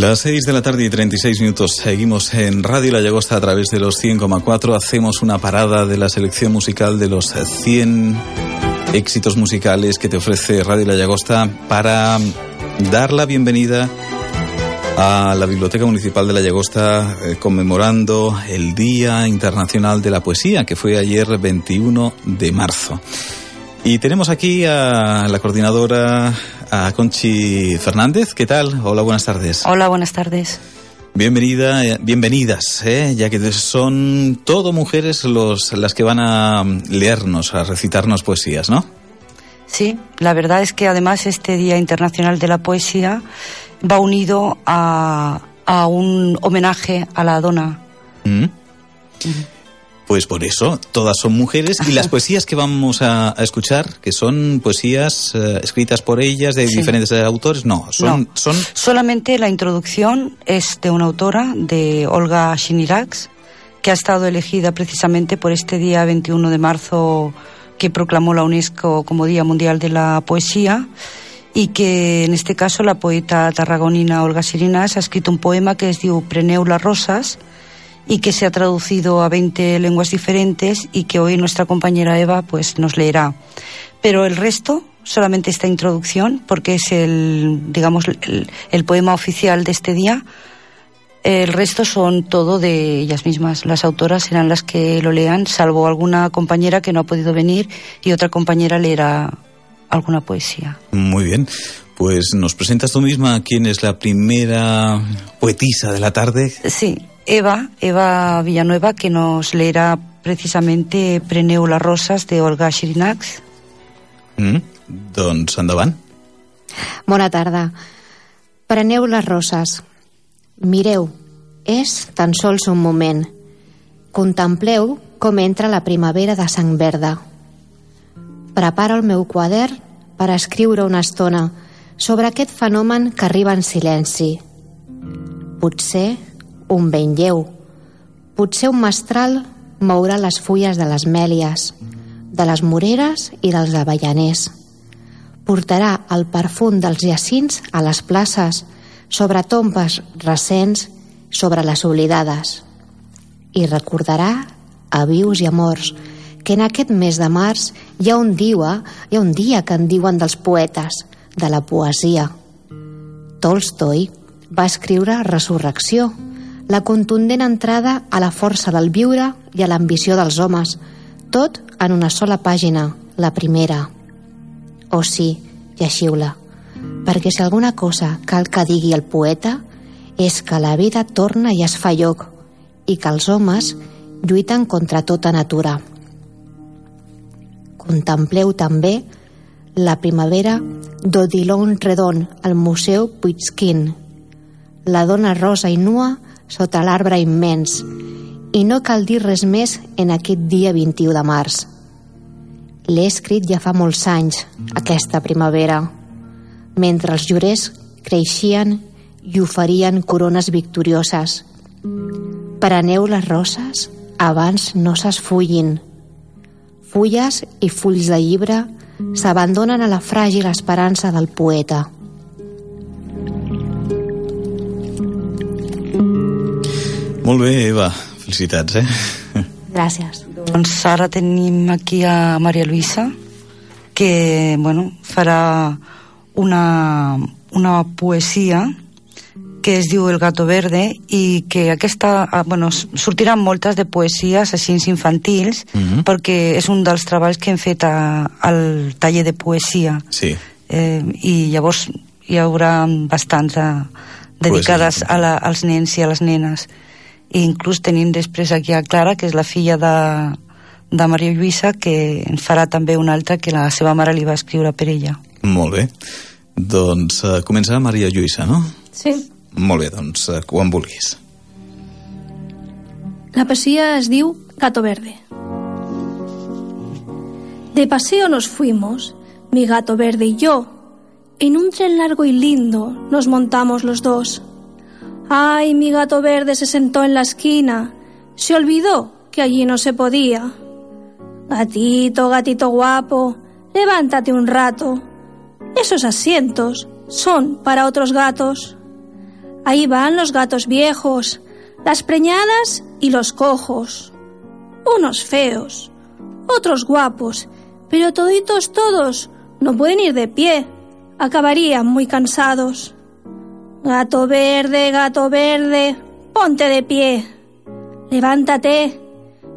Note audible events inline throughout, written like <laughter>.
Las 6 de la tarde y 36 minutos seguimos en Radio La Llagosta a través de los 100,4. Hacemos una parada de la selección musical de los 100 éxitos musicales que te ofrece Radio La Llagosta para dar la bienvenida a la Biblioteca Municipal de La Llagosta eh, conmemorando el Día Internacional de la Poesía que fue ayer 21 de marzo. Y tenemos aquí a la coordinadora, a Conchi Fernández. ¿Qué tal? Hola, buenas tardes. Hola, buenas tardes. Bienvenida, eh, bienvenidas, ¿eh? ya que son todo mujeres los, las que van a leernos, a recitarnos poesías, ¿no? Sí, la verdad es que además este Día Internacional de la Poesía va unido a, a un homenaje a la dona. ¿Mm? Pues por eso, todas son mujeres y las <laughs> poesías que vamos a, a escuchar, que son poesías eh, escritas por ellas de Sí. diferentes autores, no, son, No. son Solamente la introducción es de una autora, de Olga Shinirax, que ha estado elegida precisamente por este día 21 de marzo que proclamó la UNESCO como Día Mundial de la Poesía y que en este caso la poeta tarragonina Olga Sirinas ha escrito un poema que es diu Preneu las rosas y que se ha traducido a 20 lenguas diferentes y que hoy nuestra compañera Eva pues nos leerá. Pero el resto, solamente esta introducción, porque es el, digamos, el, el poema oficial de este día, el resto son todo de ellas mismas. Las autoras serán las que lo lean, salvo alguna compañera que no ha podido venir y otra compañera leerá alguna poesía. muy bien. Pues nos presentas tú misma quién es la primera poetisa de la tarde. Sí, Eva, Eva Villanueva, que nos leerá precisamente Preneu las rosas de Olga Shirinax. Mm? Doncs endavant. Bona tarda. Preneu les roses. Mireu, és tan sols un moment. Contempleu com entra la primavera de sang verda. Preparo el meu quadern per escriure una estona sobre aquest fenomen que arriba en silenci. Potser un vent lleu, potser un mestral mourà les fulles de les mèlies, de les moreres i dels avellaners portarà el perfum dels jacins a les places, sobre tombes recents, sobre les oblidades. I recordarà a vius i amors que en aquest mes de març hi ha un dia, hi ha un dia que en diuen dels poetes, de la poesia. Tolstoi va escriure Resurrecció, la contundent entrada a la força del viure i a l'ambició dels homes, tot en una sola pàgina, la primera. Oh sí, llegiu-la, perquè si alguna cosa cal que digui el poeta és que la vida torna i es fa lloc i que els homes lluiten contra tota natura. Contempleu també la primavera d'Odilon Redon al Museu Puigquín, la dona rosa i nua sota l'arbre immens, i no cal dir res més en aquest dia 21 de març. L'he escrit ja fa molts anys, aquesta primavera, mentre els llorers creixien i oferien corones victorioses. Preneu les roses abans no s'esfullin. Fulles i fulls de llibre s'abandonen a la fràgil esperança del poeta. Molt bé, Eva. Felicitats, eh? Gràcies. Doncs ara tenim aquí a Maria Luisa, que bueno, farà una, una poesia que es diu El gato verde i que aquesta, ah, bueno, sortiran moltes de poesies així infantils Mhm. mm -hmm. perquè és un dels treballs que hem fet a, al taller de poesia Sí. eh, i llavors hi haurà bastants a, dedicades Poesia. a la, als nens i a les nenes i inclús tenim després aquí a Clara que és la filla de, de Maria Lluïsa que en farà també una altra que la seva mare li va escriure per ella Molt bé. Doncs uh, començarà Maria Lluïsa, no? Sí. Molt bé, doncs uh, quan vulguis. La poesía es diu Gato Verde. De paseo nos fuimos, mi gato verde y yo. En un tren largo y lindo nos montamos los dos. Ay, mi gato verde se sentó en la esquina. Se olvidó que allí no se podía. Gatito, gatito guapo, levántate un rato. Esos asientos son para otros gatos. Ahí van los gatos viejos, las preñadas y los cojos. Unos feos, otros guapos, pero toditos todos no pueden ir de pie. Acabarían muy cansados. Gato verde, gato verde, ponte de pie. Levántate,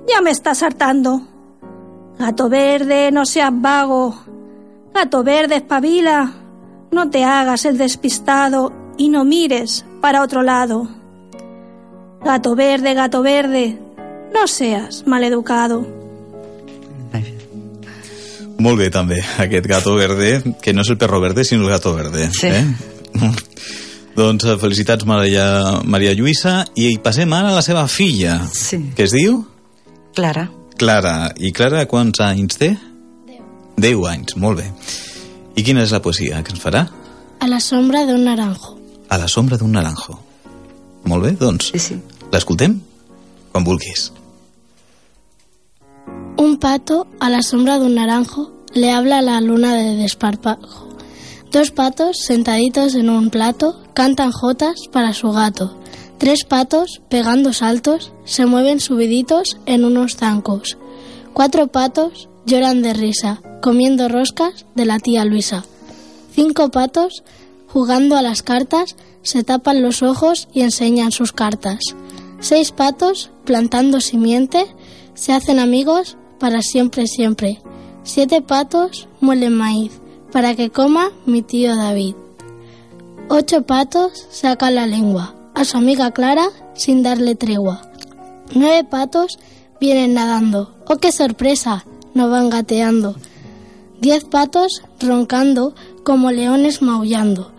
ya me estás hartando. Gato verde, no seas vago. Gato verde, espabila. No te hagas el despistado y no mires para otro lado. Gato verde, gato verde, no seas maleducado. Molt bé, també, aquest gato verde, que no és el perro verde, sinó el gato verde. Sí. Eh? Doncs eh, felicitats, Maria, Maria Lluïsa, i passem ara a la seva filla, Sí. que es diu Clara Clara. I Clara, quants anys té? Deu. Deu anys, molt bé. I quina és la poesia que ens farà? A la sombra de un naranjo. A la sombra d'un naranjo. Molt bé, doncs, sí, sí. l'escoltem? Quan vulguis. Un pato a la sombra de un naranjo le habla a la luna de desparpajo. Dos patos sentaditos en un plato cantan jotas para su gato. Tres patos, pegando saltos, se mueven subiditos en unos zancos. Cuatro patos lloran de risa, comiendo roscas de la tía Luisa. Cinco patos, jugando a las cartas, se tapan los ojos y enseñan sus cartas. Seis patos, plantando simiente, se hacen amigos para siempre, siempre. Siete patos muelen maíz para que coma mi tío David. Ocho patos sacan la lengua a su amiga Clara sin darle tregua. Nueve patos vienen nadando. ¡Oh, qué sorpresa! No van gateando. Diez patos roncando como leones maullando.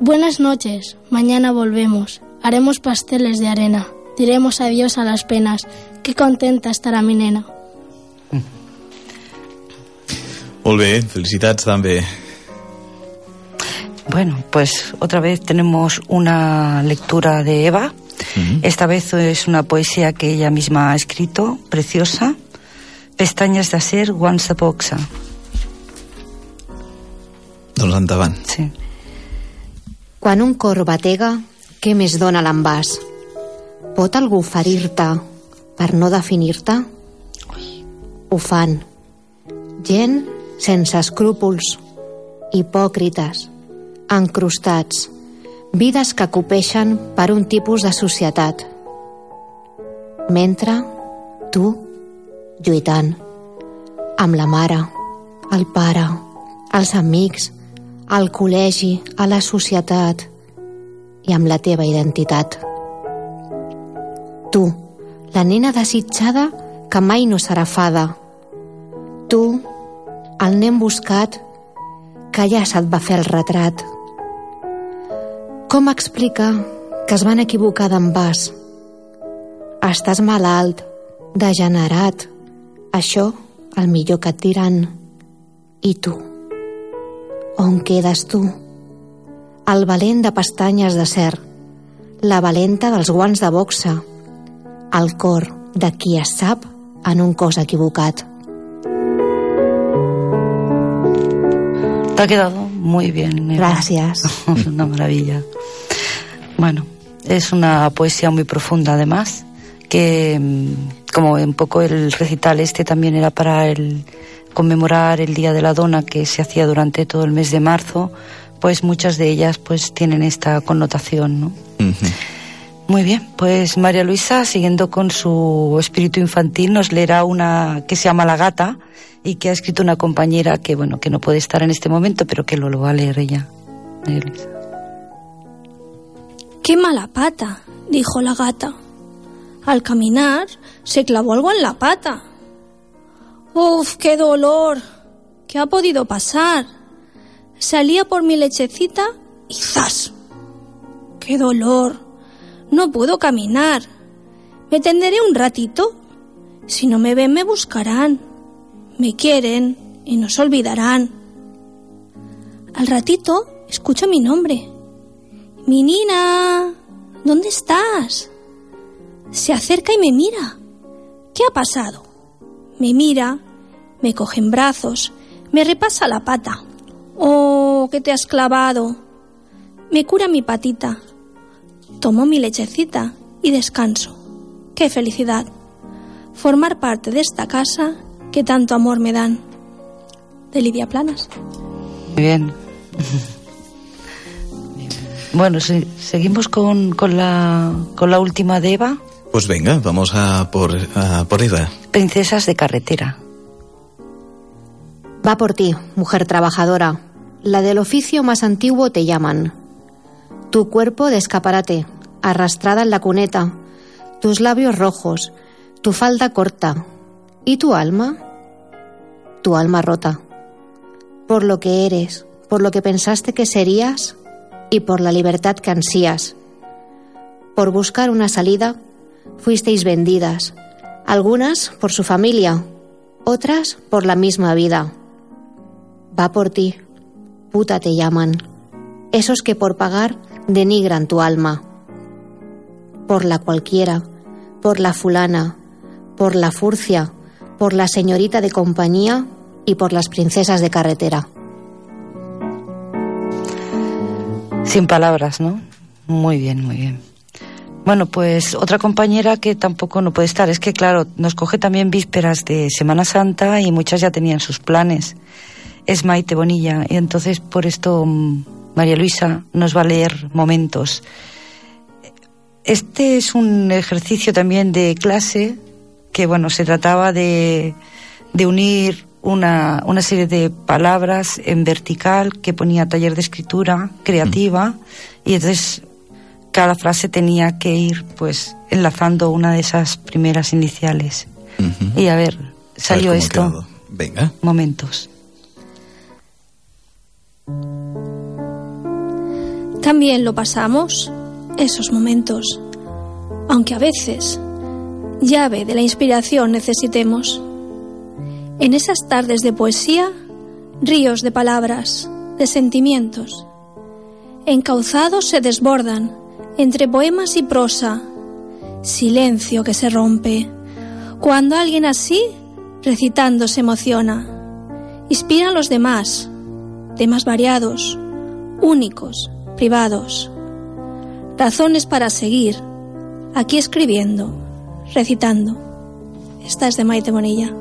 Buenas noches, mañana volvemos. Haremos pasteles de arena. Diremos adiós a las penas. Qué contenta estará mi nena. Molt bé, felicitats també. Bueno, pues otra vez tenemos una lectura de Eva. Esta vez es una poesía que ella misma ha escrito, preciosa. Pestañas de acer, guants de boxa. Doncs endavant. Sí. Quan un cor batega, què més dona l'envàs? Pot algú ferir-te per no definir-te? Ho fan. Gent sense escrúpols, hipòcrites, encrustats, vides que copeixen per un tipus de societat. Mentre tu, lluitant, amb la mare, el pare, els amics, al col·legi, a la societat i amb la teva identitat. Tu, la nena desitjada que mai no serà fada. Tu, el nen buscat que ja se't va fer el retrat. Com explica que es van equivocar d'envàs? Estàs malalt, degenerat. Això, el millor que et diran. I tu? On quedes tu? El valent de pestanyes de cer, la valenta dels guants de boxa, el cor de qui es sap en un cos equivocat. Te ha quedado muy bien. Eva. Gracias. <laughs> una maravilla. Bueno, es una poesía muy profunda además, que mm, como un poco el recital este también era para el conmemorar el Día de la Dona que se hacía durante todo el mes de marzo, pues muchas de ellas pues tienen esta connotación, ¿no? Muy bien, pues María Luisa, siguiendo con su espíritu infantil, nos leerá una que se llama La Gata y que ha escrito una compañera que, bueno, que no puede estar en este momento, pero que lo, va a leer ella. María Luisa. ¡Qué mala pata! dijo la gata. Al caminar se clavó algo en la pata. ¡Uf, qué dolor! ¿Qué ha podido pasar? Salía por mi lechecita y ¡zas! ¡Qué dolor! No puedo caminar. Me tenderé un ratito. Si no me ven, me buscarán. Me quieren y no se olvidarán. Al ratito escucho mi nombre. Minina, ¿dónde estás? Se acerca y me mira. ¿Qué ha pasado? Me mira, me coge en brazos, me repasa la pata. Oh, que te has clavado. Me cura mi patita. Tomo mi lechecita y descanso. ¡Qué felicidad! Formar parte de esta casa que tanto amor me dan. De Lidia Planas. Muy bien. Bueno, se- seguimos con, con, la, con la última de Eva, Pues venga, vamos a por, a por Eva. Princesas de Carretera. Va por ti, mujer trabajadora. La del oficio más antiguo te llaman. Tu cuerpo de escaparate, arrastrada en la cuneta, tus labios rojos, tu falda corta. ¿Y tu alma? Tu alma rota. Por lo que eres, por lo que pensaste que serías y por la libertad que ansías. Por buscar una salida, fuisteis vendidas, algunas por su familia, otras por la misma vida. Va por ti, puta te llaman, esos que por pagar denigran tu alma. Por la cualquiera, por la fulana, por la furcia, por la señorita de compañía y por las princesas de carretera. Sin palabras, ¿no? Muy bien, muy bien. Bueno, pues otra compañera que tampoco no puede estar. Es que, claro, nos coge también vísperas de Semana Santa y muchas ya tenían sus planes. Es Maite Bonilla. Y entonces, por esto, mm, María Luisa nos va a leer momentos. Este es un ejercicio también de clase que, bueno, se trataba de, de unir una, una serie de palabras en vertical que ponía taller de escritura creativa y entonces cada frase tenía que ir pues enlazando una de esas primeras iniciales. Y a ver, A ver salió esto. Venga. Momentos. También lo pasamos, esos momentos, aunque a veces llave de la inspiración necesitemos. En esas tardes de poesía, ríos de palabras, de sentimientos, encauzados se desbordan entre poemas y prosa, silencio que se rompe, cuando alguien así, recitando, se emociona, inspira a los demás, temas variados, únicos, privados, razones para seguir, aquí escribiendo, recitando. Esta es de Maite Bonilla. <laughs>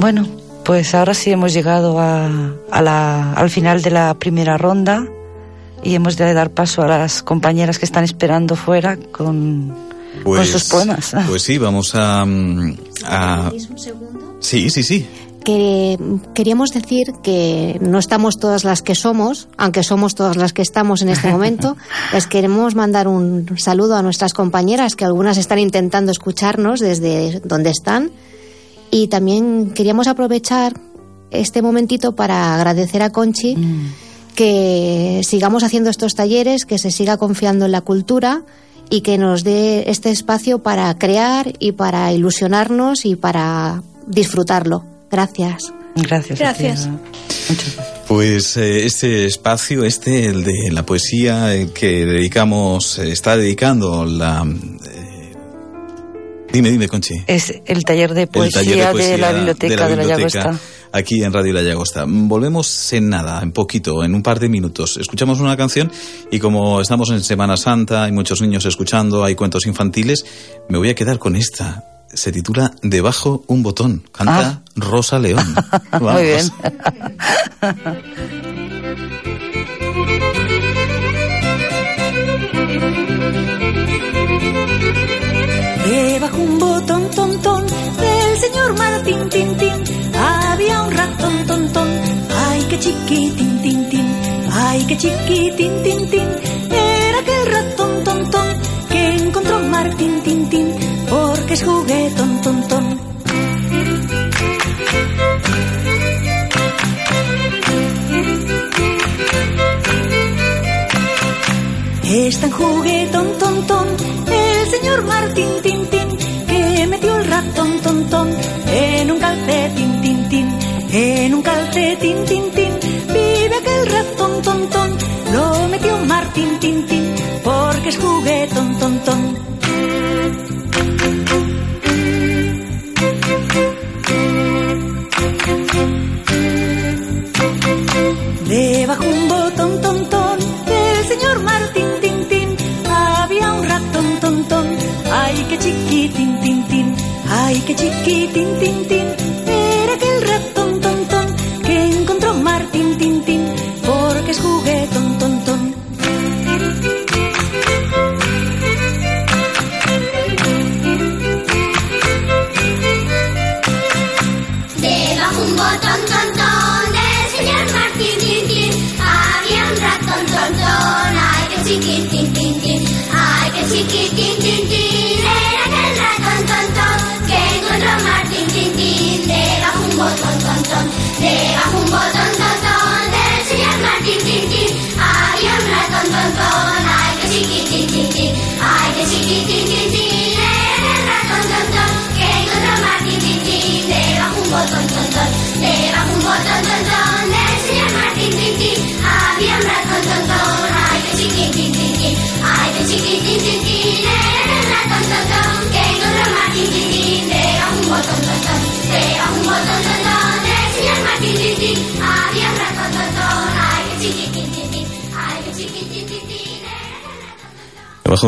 Bueno, pues ahora sí hemos llegado a, a la- al final de la primera ronda y hemos de dar paso a las compañeras que están esperando fuera con, con sus poemas. Pues sí, vamos a... mm, a... un segundo? Sí, sí, sí. Que queríamos decir que no estamos todas las que somos, aunque somos todas las que estamos en este momento. <laughs> Les queremos mandar un saludo a nuestras compañeras, que algunas están intentando escucharnos desde donde están. Y también queríamos aprovechar este momentito para agradecer a Conchi que sigamos haciendo estos talleres, que se siga confiando en la cultura y que nos dé este espacio para crear y para ilusionarnos y para disfrutarlo. Gracias. Gracias. Gracias. Sofía. Muchas gracias. Pues eh, este espacio, este, el de la poesía, el que dedicamos, eh, está dedicando la... eh, dime, dime, Conchi. Es el taller de El poesía, taller de, poesía de la biblioteca de la, biblioteca, Llagosta. Aquí en Radio La Llagosta. Volvemos en nada, en poquito, en un par de minutos. Escuchamos una canción y como estamos en Semana Santa, hay muchos niños escuchando, hay cuentos infantiles, me voy a quedar con esta. Se titula Debajo un botón. Canta Rosa León. <laughs> Vamos. Muy bien. Debajo un botón, ton, ton, del señor Martín, tin, tin, había un ratón, ton, ton, ay, qué chiquitín, tin, tin, ay, qué chiquitín, tin, tin, es juguetón, ton, ton. Es tan juguetón, ton, ton, el señor Martín, tin, tin, que metió el ratón, ton, ton, en un calcetín, tin, en un calcetín, tin, tin, vive aquel ratón, ton, ton, lo metió Martín, tin, tin, porque es juguetón, ton. Ay, qué chiquitín, tin, tin, era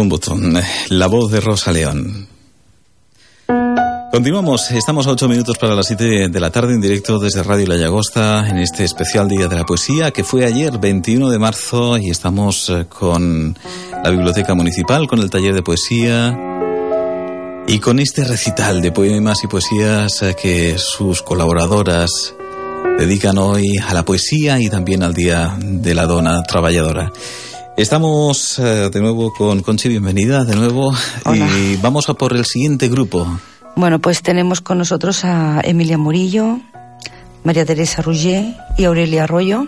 botón. eh, La voz de Rosa León. Continuamos, estamos a ocho minutos para las siete de la tarde en directo desde Radio La Llagosta en este especial Día de la Poesía que fue ayer, 21 de marzo, y estamos eh, con la Biblioteca Municipal, con el taller de poesía y con este recital de poemas y poesías eh, que sus colaboradoras dedican hoy a la poesía y también al Día de la Dona Trabajadora. Estamos eh, de nuevo con Conchi, bienvenida de nuevo. Hola. Y vamos a por el siguiente grupo. Bueno, pues tenemos con nosotros a Emilia Murillo, María Teresa Rugger y Aurelia Arroyo,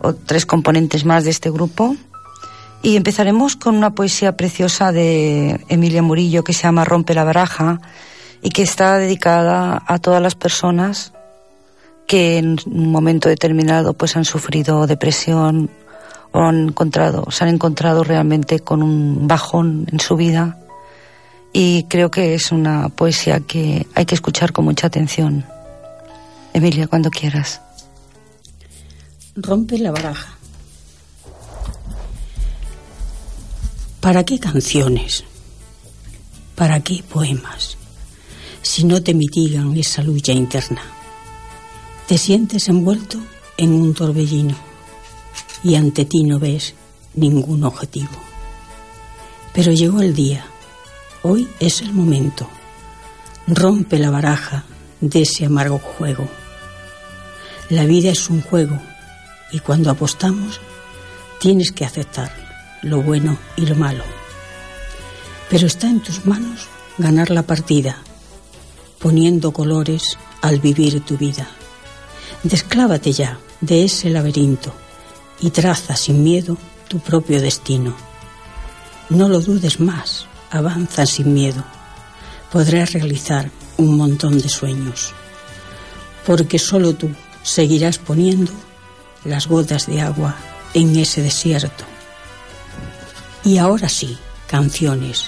o tres componentes más de este grupo. Y empezaremos con una poesía preciosa de Emilia Murillo que se llama Rompe la baraja y que está dedicada a todas las personas que en un momento determinado pues han sufrido depresión han encontrado, se han encontrado realmente con un bajón en su vida y creo que es una poesía que hay que escuchar con mucha atención. Emilia, cuando quieras. Rompe la baraja. ¿Para qué canciones? ¿Para qué poemas? Si no te mitigan esa lucha interna. Te sientes envuelto en un torbellino y ante ti no ves ningún objetivo. Pero llegó el día Hoy es el momento. Rompe la baraja de ese amargo juego. La vida es un juego y cuando apostamos tienes que aceptar lo bueno y lo malo. Pero está en tus manos ganar la partida, poniendo colores al vivir tu vida. Desclávate ya de ese laberinto y traza sin miedo tu propio destino. No lo dudes más, avanza sin miedo. Podrás realizar un montón de sueños, porque solo tú seguirás poniendo las gotas de agua en ese desierto. Y ahora sí, canciones,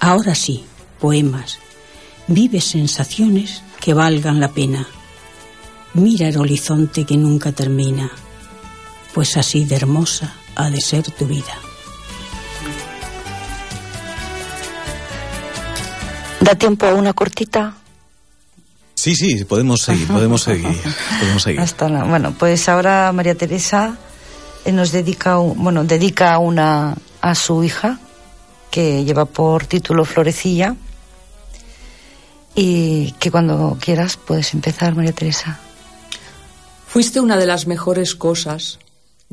ahora sí, poemas, vive sensaciones que valgan la pena. Mira el horizonte que nunca termina, pues así de hermosa ha de ser tu vida. ¿Da tiempo a una cortita? Sí, sí, podemos seguir, podemos <laughs> seguir, podemos seguir. Hasta la- bueno, pues ahora María Teresa eh, nos dedica, un- bueno, dedica una a su hija que lleva por título Florecilla y que cuando quieras puedes empezar, María Teresa. Fuiste una de las mejores cosas.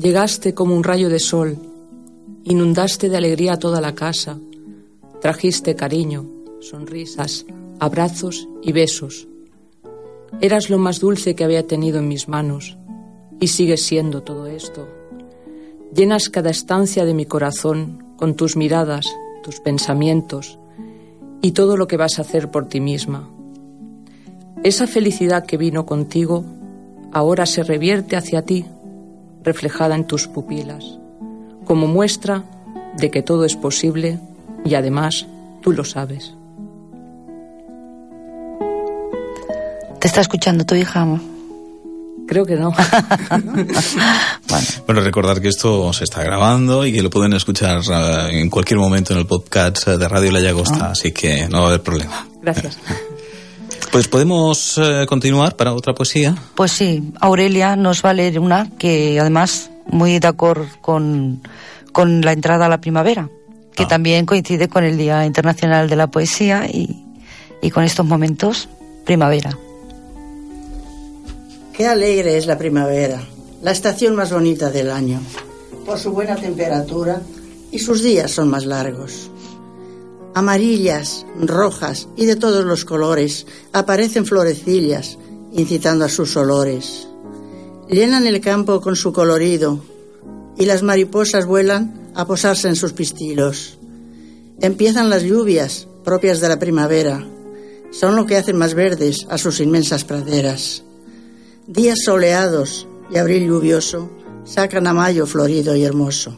Llegaste como un rayo de sol. Inundaste de alegría toda la casa. Trajiste cariño, sonrisas, abrazos y besos. Eras lo más dulce que había tenido en mis manos. Y sigues siendo todo esto. Llenas cada estancia de mi corazón con tus miradas, tus pensamientos y todo lo que vas a hacer por ti misma. Esa felicidad que vino contigo ahora se revierte hacia ti, reflejada en tus pupilas, como muestra de que todo es posible y además tú lo sabes. ¿Te está escuchando tu hija? Creo que no. <laughs> Bueno, recordar que esto se está grabando y que lo pueden escuchar eh, en cualquier momento en el podcast de Radio La Llagosta, así que no va a haber problema. Gracias. <laughs> Pues podemos eh, continuar para otra poesía. Pues sí, Aurelia nos va a leer una que además muy de acuerdo con, con la entrada a la primavera, que también coincide con el Día Internacional de la Poesía y, y con estos momentos primavera. Qué alegre es la primavera, la estación más bonita del año, por su buena temperatura y sus días son más largos. Amarillas, rojas y de todos los colores aparecen florecillas, incitando a sus olores. Llenan el campo con su colorido y las mariposas vuelan a posarse en sus pistilos. Empiezan las lluvias propias de la primavera. Son lo que hacen más verdes a sus inmensas praderas. Días soleados y abril lluvioso sacan a mayo florido y hermoso.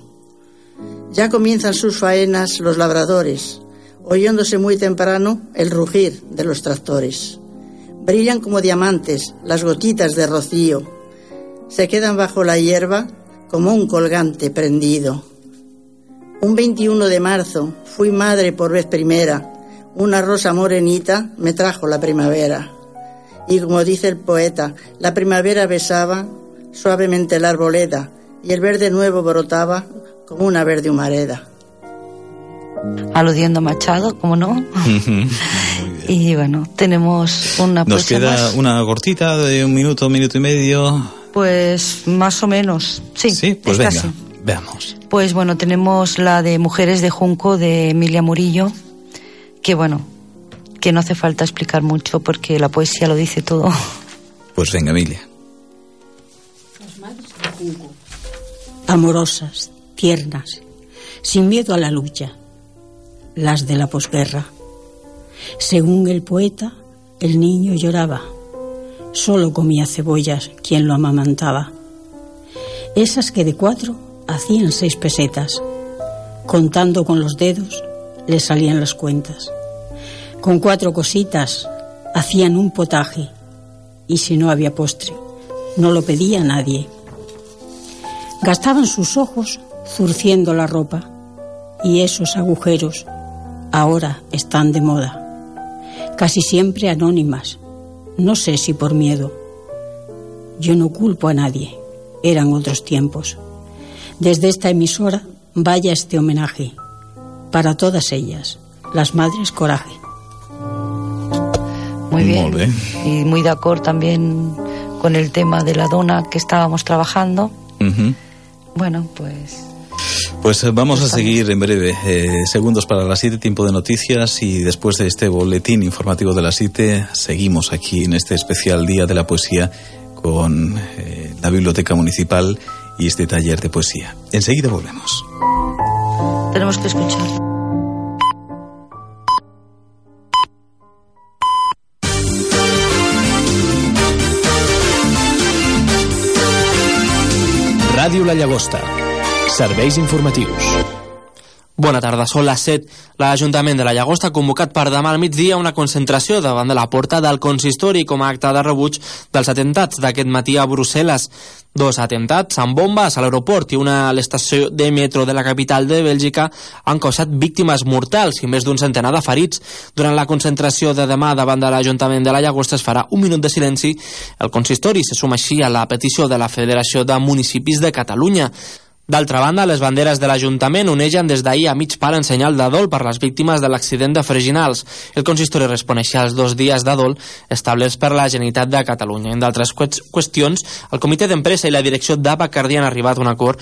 Ya comienzan sus faenas los labradores, oyéndose muy temprano el rugir de los tractores. Brillan como diamantes las gotitas de rocío, se quedan bajo la hierba como un colgante prendido. Un 21 de marzo fui madre por vez primera, una rosa morenita me trajo la primavera. Y como dice el poeta, la primavera besaba suavemente la arboleda y el verde nuevo brotaba como una verde humareda. Aludiendo a Machado, como no. <laughs> y bueno, tenemos una Nos queda más. una cortita de un minuto, minuto y medio. Pues más o menos, sí. Sí, pues es venga, casi. veamos. Pues bueno, tenemos la de Mujeres de Junco de Emilia Murillo, que bueno, que no hace falta explicar mucho porque la poesía lo dice todo. <laughs> Pues venga, Emilia. amorosas, tiernas, sin miedo a la lucha, las de la posguerra. Según el poeta, el niño lloraba, solo comía cebollas quien lo amamantaba. Esas que de cuatro hacían seis pesetas, contando con los dedos le salían las cuentas. Con cuatro cositas hacían un potaje y si no había postre, no lo pedía nadie. Gastaban sus ojos zurciendo la ropa y esos agujeros ahora están de moda. Casi siempre anónimas, no sé si por miedo. Yo no culpo a nadie, eran otros tiempos. Desde esta emisora vaya este homenaje para todas ellas, las madres coraje. Muy bien. Molt bé. Y muy de acuerdo también con el tema de la dona que estábamos trabajando. Bueno, pues Pues eh, vamos a seguir en breve. eh, segundos para las 7, tiempo de noticias y después de este boletín informativo de las 7, seguimos aquí en este especial Día de la Poesía con eh, la Biblioteca Municipal y este taller de poesía. Enseguida volvemos. tenemos que escuchar. Ràdio La Llagosta. Serveis informatius. Bona tarda, són les 7. L'Ajuntament de la Llagosta ha convocat per demà al migdia una concentració davant de la porta del consistori com a acte de rebuig dels atentats d'aquest matí a Brussel·les. Dos atentats amb bombes a l'aeroport i una a l'estació de metro de la capital de Bèlgica han causat víctimes mortals i més d'un centenar de ferits. Durant la concentració de demà davant de l'Ajuntament de la Llagosta es farà un minut de silenci. El consistori se suma així a la petició de la Federació de Municipis de Catalunya. D'altra banda, les banderes de l'Ajuntament onegen des d'ahir a mig pal en senyal de dol per les víctimes de l'accident de Freginals. El consistori respon així als dos dies de dol establerts per la Generalitat de Catalunya. En d'altres qües- qüestions, el comitè d'empresa i la direcció d'Abacardi han arribat a un acord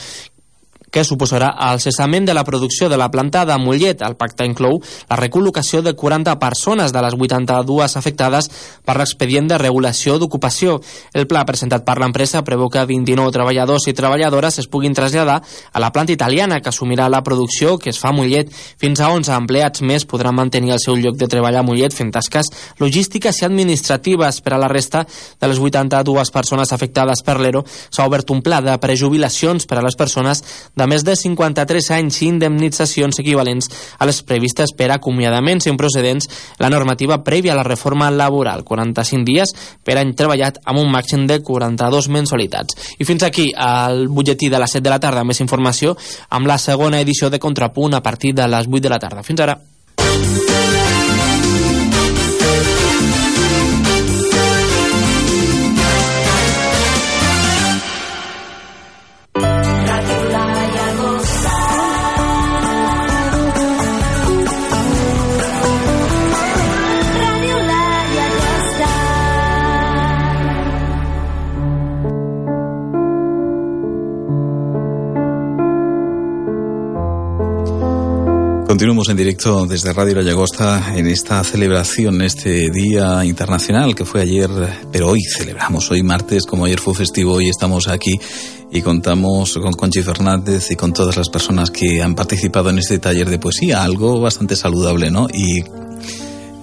que suposarà el cessament de la producció de la planta de Mollet. El pacte inclou la recol·locació de 40 persones de les 82 afectades per l'expedient de regulació d'ocupació. El pla presentat per l'empresa preveu que 29 treballadors i treballadores es puguin traslladar a la planta italiana que assumirà la producció que es fa a Mollet. Fins a 11 empleats més podran mantenir el seu lloc de treball a Mollet fent tasques logístiques i administratives. Per a la resta de les 82 persones afectades per l'ERO s'ha obert un pla de prejubilacions per a les persones de més de 53 anys i indemnitzacions equivalents a les previstes per acomiadaments improcedents la normativa prèvia a la reforma laboral, 45 dies per any treballat amb un màxim de 42 mensualitats. I fins aquí el butlletí de les 7 de la tarda, més informació amb la segona edició de Contrapunt a partir de les 8 de la tarda. Fins ara. Continuamos en directo desde Radio La Llagosta en esta celebración, este Día Internacional que fue ayer, pero hoy celebramos, hoy martes, como ayer fue festivo, hoy estamos aquí y contamos con Conchi Fernández y con todas las personas que han participado en este taller de poesía, algo bastante saludable, ¿no? Y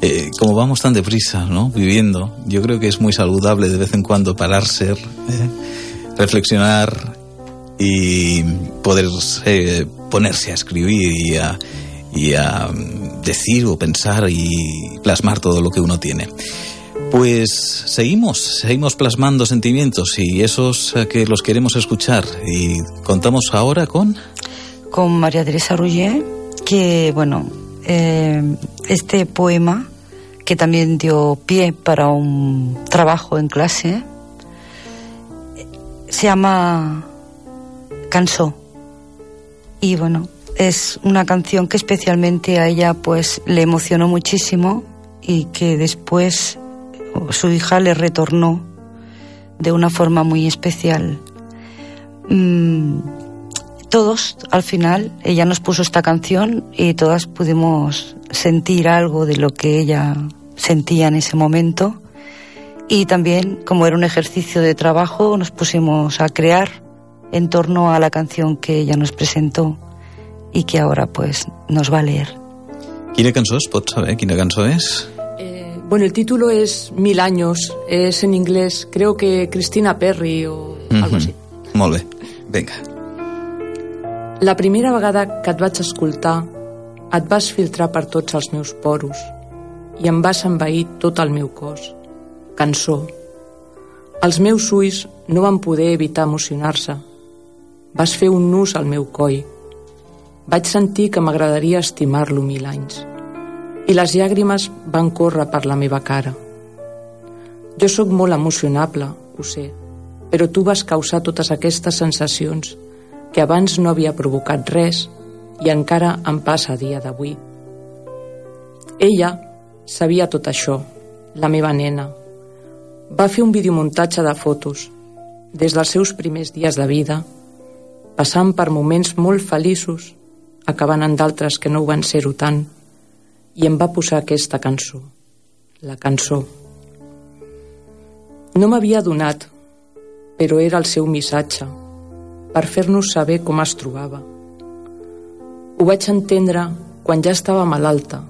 eh, como vamos tan deprisa, ¿no? Viviendo, yo creo que es muy saludable de vez en cuando pararse, eh, reflexionar y poder ponerse a escribir y a, y a decir o pensar y plasmar todo lo que uno tiene. Pues seguimos, seguimos plasmando sentimientos y esos que los queremos escuchar. Y contamos ahora con... Con María Teresa Ruggier, que, bueno, eh, este poema, que también dio pie para un trabajo en clase, se llama Cansó. Y bueno, es una canción que especialmente a ella pues le emocionó muchísimo y que después su hija le retornó de una forma muy especial. Mm, todos, al final, ella nos puso esta canción y todas pudimos sentir algo de lo que ella sentía en ese momento. Y también, como era un ejercicio de trabajo, nos pusimos a crear en torno a la canción que ella nos presentó y que ahora pues nos va a leer. Quina cançó es pot saber? Quina cançó és? Bueno, el título es Mil años, es en inglés, creo que Cristina Perry o algo así. Molt bé, vinga. La primera vegada que et vaig escoltar, et vas filtrar per tots els meus poros i em vas envair tot el meu cos. Cançó. Els meus ulls no van poder evitar emocionar-se. Vas fer un nus al meu coll. Vaig sentir que m'agradaria estimar-lo mil anys. I les llàgrimes van córrer per la meva cara. Jo sóc molt emocionable, ho sé, però tu vas causar totes aquestes sensacions que abans no havia provocat res i encara em passa a dia d'avui. Ella sabia tot això, la meva nena. Va fer un videomuntatge de fotos, des dels seus primers dies de vida, passant per moments molt feliços, acabant en d'altres que no ho van ser-ho tant, i em va posar aquesta cançó, la cançó. No m'havia donat, però era el seu missatge, per fer-nos saber com es trobava. Ho vaig entendre quan ja estava malalta.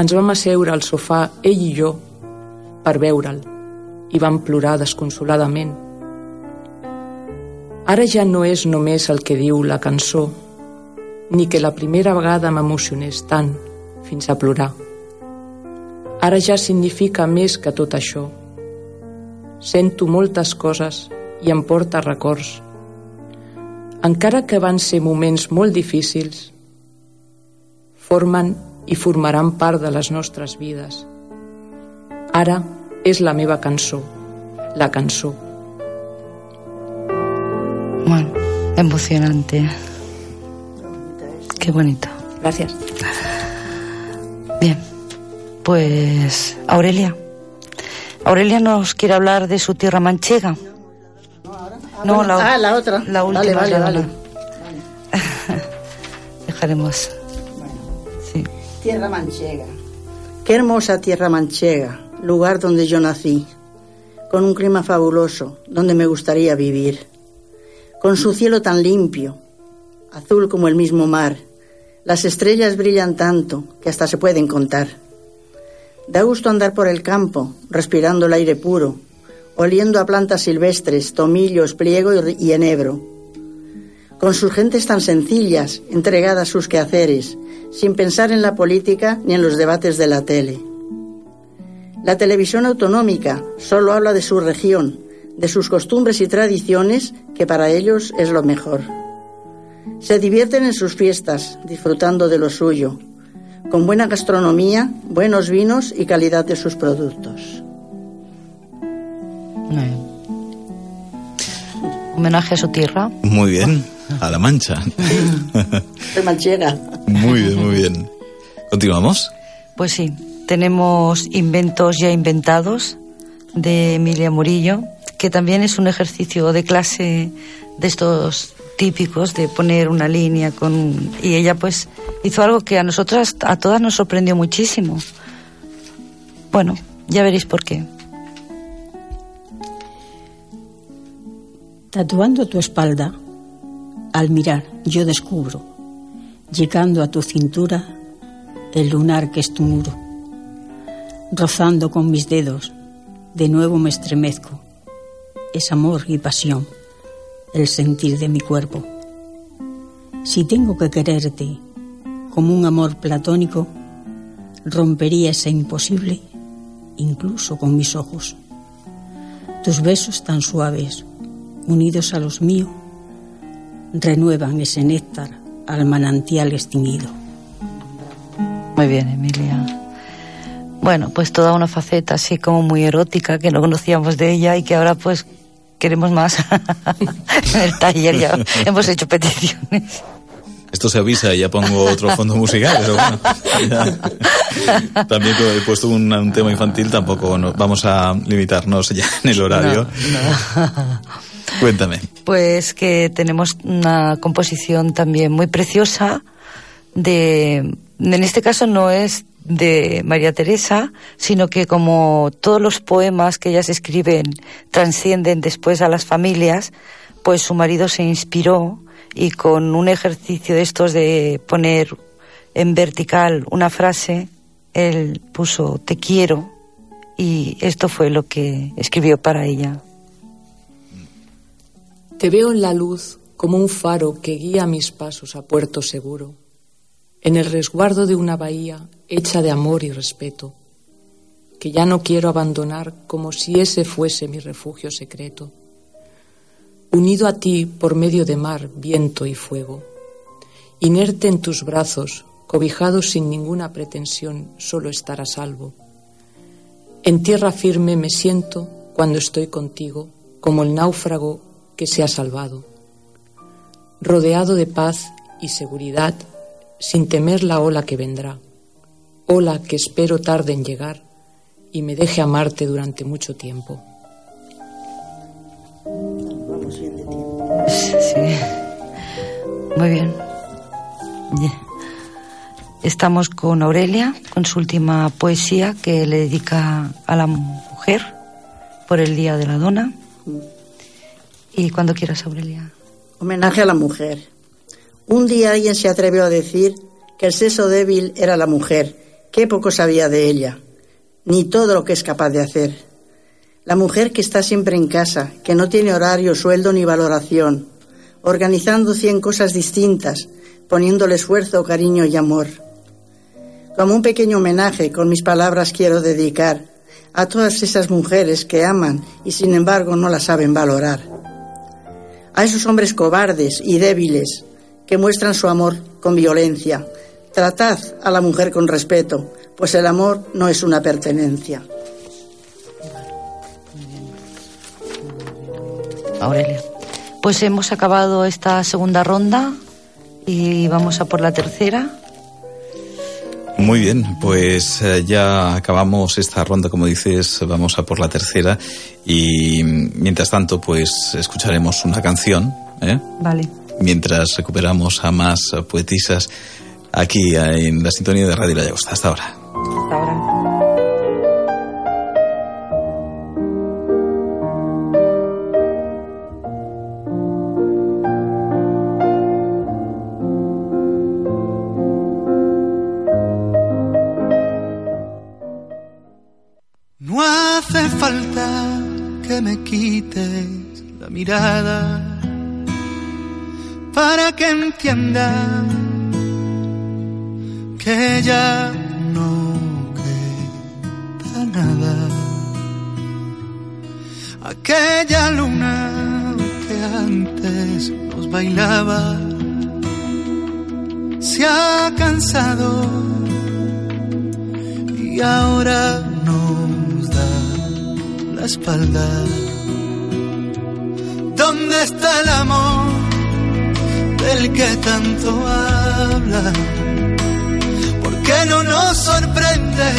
Ens vam asseure al sofà, ell i jo, per veure'l, i vam plorar desconsoladament. Ara ja no és només el que diu la cançó, ni que la primera vegada m'emocionés tant, fins a plorar. Ara ja significa més que tot això. Sento moltes coses i em porta records. Encara que van ser moments molt difícils, formen i formaran part de les nostres vides. Ara és la meva cançó, la cançó. Bueno, emocionante. Qué bonito. Gracias. Bien, pues Aurelia. Aurelia nos quiere hablar de su tierra manchega. No, la, ah, la otra. La última. Vale, vale, vale. <laughs> Dejaremos. Sí. Tierra manchega. Qué hermosa tierra manchega, lugar donde yo nací, con un clima fabuloso, donde me gustaría vivir, con su cielo tan limpio, azul como el mismo mar, las estrellas brillan tanto que hasta se pueden contar. Da gusto andar por el campo, respirando el aire puro, oliendo a plantas silvestres, tomillos, pliego y enebro. Con sus gentes tan sencillas, entregadas a sus quehaceres, sin pensar en la política ni en los debates de la tele. La televisión autonómica solo habla de su región, de sus costumbres y tradiciones, que para ellos es lo mejor. Se divierten en sus fiestas, disfrutando de lo suyo, con buena gastronomía, buenos vinos y calidad de sus productos. Homenaje a su tierra. Muy bien, a la mancha. <laughs> De manchega. Muy bien, muy bien. ¿Continuamos? Pues sí, tenemos Inventos ya inventados de Emilia Murillo, que también es un ejercicio de clase de estos típicos de poner una línea con y ella pues hizo algo que a nosotras a todas nos sorprendió muchísimo. Bueno, ya veréis por qué. Tatuando tu espalda, al mirar yo descubro, llegando a tu cintura, el lunar que es tu muro. Rozando con mis dedos, de nuevo me estremezco. Es amor y pasión el sentir de mi cuerpo. Si tengo que quererte como un amor platónico, rompería ese imposible incluso con mis ojos. Tus besos tan suaves, unidos a los míos, renuevan ese néctar al manantial extinguido. Muy bien, Emilia. Bueno, pues toda una faceta así como muy erótica que no conocíamos de ella y que ahora pues queremos más. en <laughs> el taller ya <laughs> hemos hecho peticiones. Esto se avisa y ya pongo otro fondo musical, pero bueno. También he puesto un, un tema infantil, tampoco no- vamos a limitarnos ya en el horario. Cuéntame. Pues que tenemos una composición también muy preciosa de, en este caso no es de María Teresa, sino que como todos los poemas que ellas escriben transcienden después a las familias, pues su marido se inspiró y con un ejercicio de estos de poner en vertical una frase, él puso te quiero y esto fue lo que escribió para ella. Te veo en la luz como un faro que guía mis pasos a puerto seguro, en el resguardo de una bahía hecha de amor y respeto, que ya no quiero abandonar como si ese fuese mi refugio secreto, unido a ti por medio de mar, viento y fuego, inerte en tus brazos, cobijado sin ninguna pretensión, solo estar a salvo. En tierra firme me siento cuando estoy contigo, como el náufrago que se ha salvado, rodeado de paz y seguridad, sin temer la ola que vendrá, Ola que espero tarde en llegar y me deje amarte durante mucho tiempo. Sí. Muy bien. Estamos con Aurelia, con su última poesía que le dedica a la mujer por el Día de la Dona. Y cuando quieras, Aurelia. Homenaje a la mujer. Un día alguien se atrevió a decir que el sexo débil era la mujer, que poco sabía de ella, ni todo lo que es capaz de hacer. La mujer que está siempre en casa, que no tiene horario, sueldo ni valoración, organizando cien cosas distintas, poniéndole esfuerzo, cariño y amor. Como un pequeño homenaje, con mis palabras quiero dedicar a todas esas mujeres que aman y sin embargo no la saben valorar. A esos hombres cobardes y débiles que muestran su amor con violencia. Tratad a la mujer con respeto, pues el amor no es una pertenencia. Aurelia. Pues hemos acabado esta segunda ronda y vamos a por la tercera. Muy bien, pues eh, ya acabamos esta ronda, como dices, vamos a por la tercera y mientras tanto, pues escucharemos una canción, ¿eh? Vale. Mientras recuperamos a más poetisas aquí en la sintonía de Radio La Llagosta. Hasta ahora. Hasta ahora. ¿Dónde está el amor del que tanto habla? ¿Por qué no nos sorprende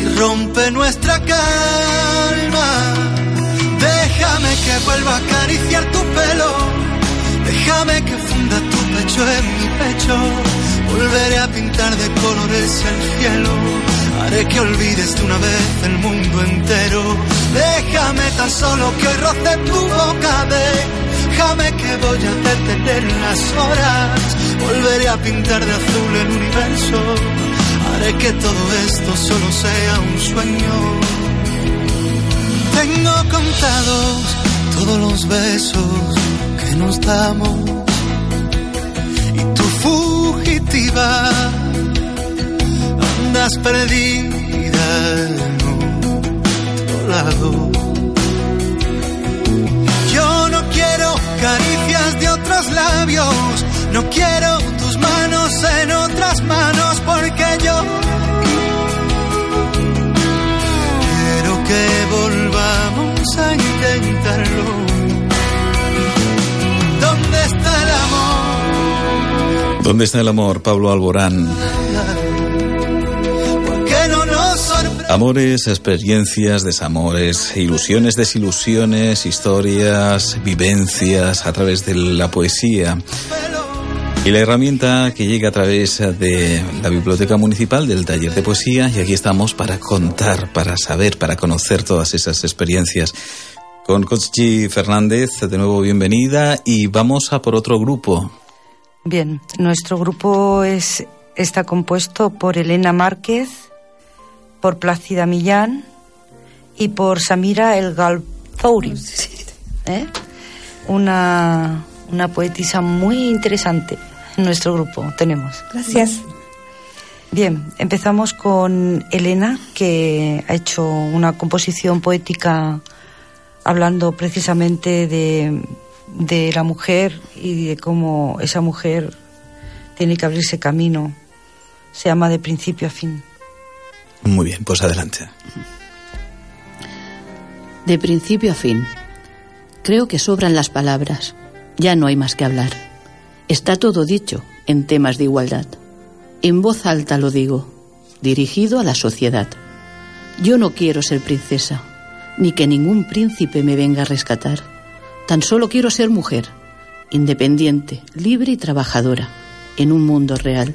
y rompe nuestra calma? Déjame que vuelva a acariciar tu pelo, déjame que funda tu pecho en mi pecho, volveré a pintar de colores el cielo. Haré que olvides de una vez el mundo entero. Déjame tan solo que roce tu boca, déjame que voy a detener las horas. Volveré a pintar de azul el universo. Haré que todo esto solo sea un sueño. Tengo contados todos los besos que nos damos. Y tu fugitiva andas perdida en otro lado. Yo no quiero caricias de otros labios, no quiero tus manos en otras manos, porque yo quiero que volvamos a intentarlo. ¿Dónde está el amor? ¿Dónde está el amor, Pablo Alborán? Amores, experiencias, desamores, ilusiones, desilusiones, historias, vivencias a través de la poesía. Y la herramienta que llega a través de la Biblioteca Municipal del Taller de Poesía y aquí estamos para contar, para saber, para conocer todas esas experiencias. Con Conchi Fernández, de nuevo bienvenida y vamos a por otro grupo. Bien, nuestro grupo es, está compuesto por Elena Márquez, por Plácida Millán y por Samira El Galzouri. <laughs> ¿eh? Una, una poetisa muy interesante en nuestro grupo tenemos. Gracias. Bien, empezamos con Elena, que ha hecho una composición poética hablando precisamente de, de la mujer y de cómo esa mujer tiene que abrirse camino. Se llama de principio a fin. Muy bien, pues adelante. De principio a fin. Creo que sobran las palabras. Ya no hay más que hablar. Está todo dicho en temas de igualdad. En voz alta lo digo, dirigido a la sociedad. Yo no quiero ser princesa, ni que ningún príncipe me venga a rescatar. Tan solo quiero ser mujer, independiente, libre y trabajadora, en un mundo real.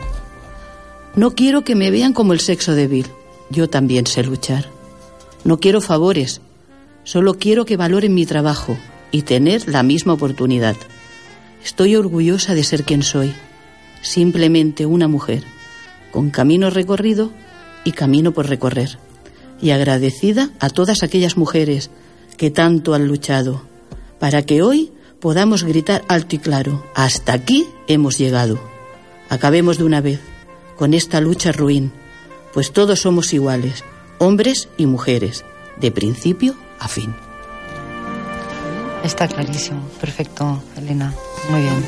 No quiero que me vean como el sexo débil. Yo también sé luchar. No quiero favores. Solo quiero que valoren mi trabajo y tener la misma oportunidad. Estoy orgullosa de ser quien soy. Simplemente una mujer, con camino recorrido y camino por recorrer. Y agradecida a todas aquellas mujeres que tanto han luchado, para que hoy podamos gritar alto y claro, hasta aquí hemos llegado. Acabemos de una vez con esta lucha ruin, pues todos somos iguales, hombres y mujeres, de principio a fin. Está clarísimo, perfecto, Elena. Muy bien.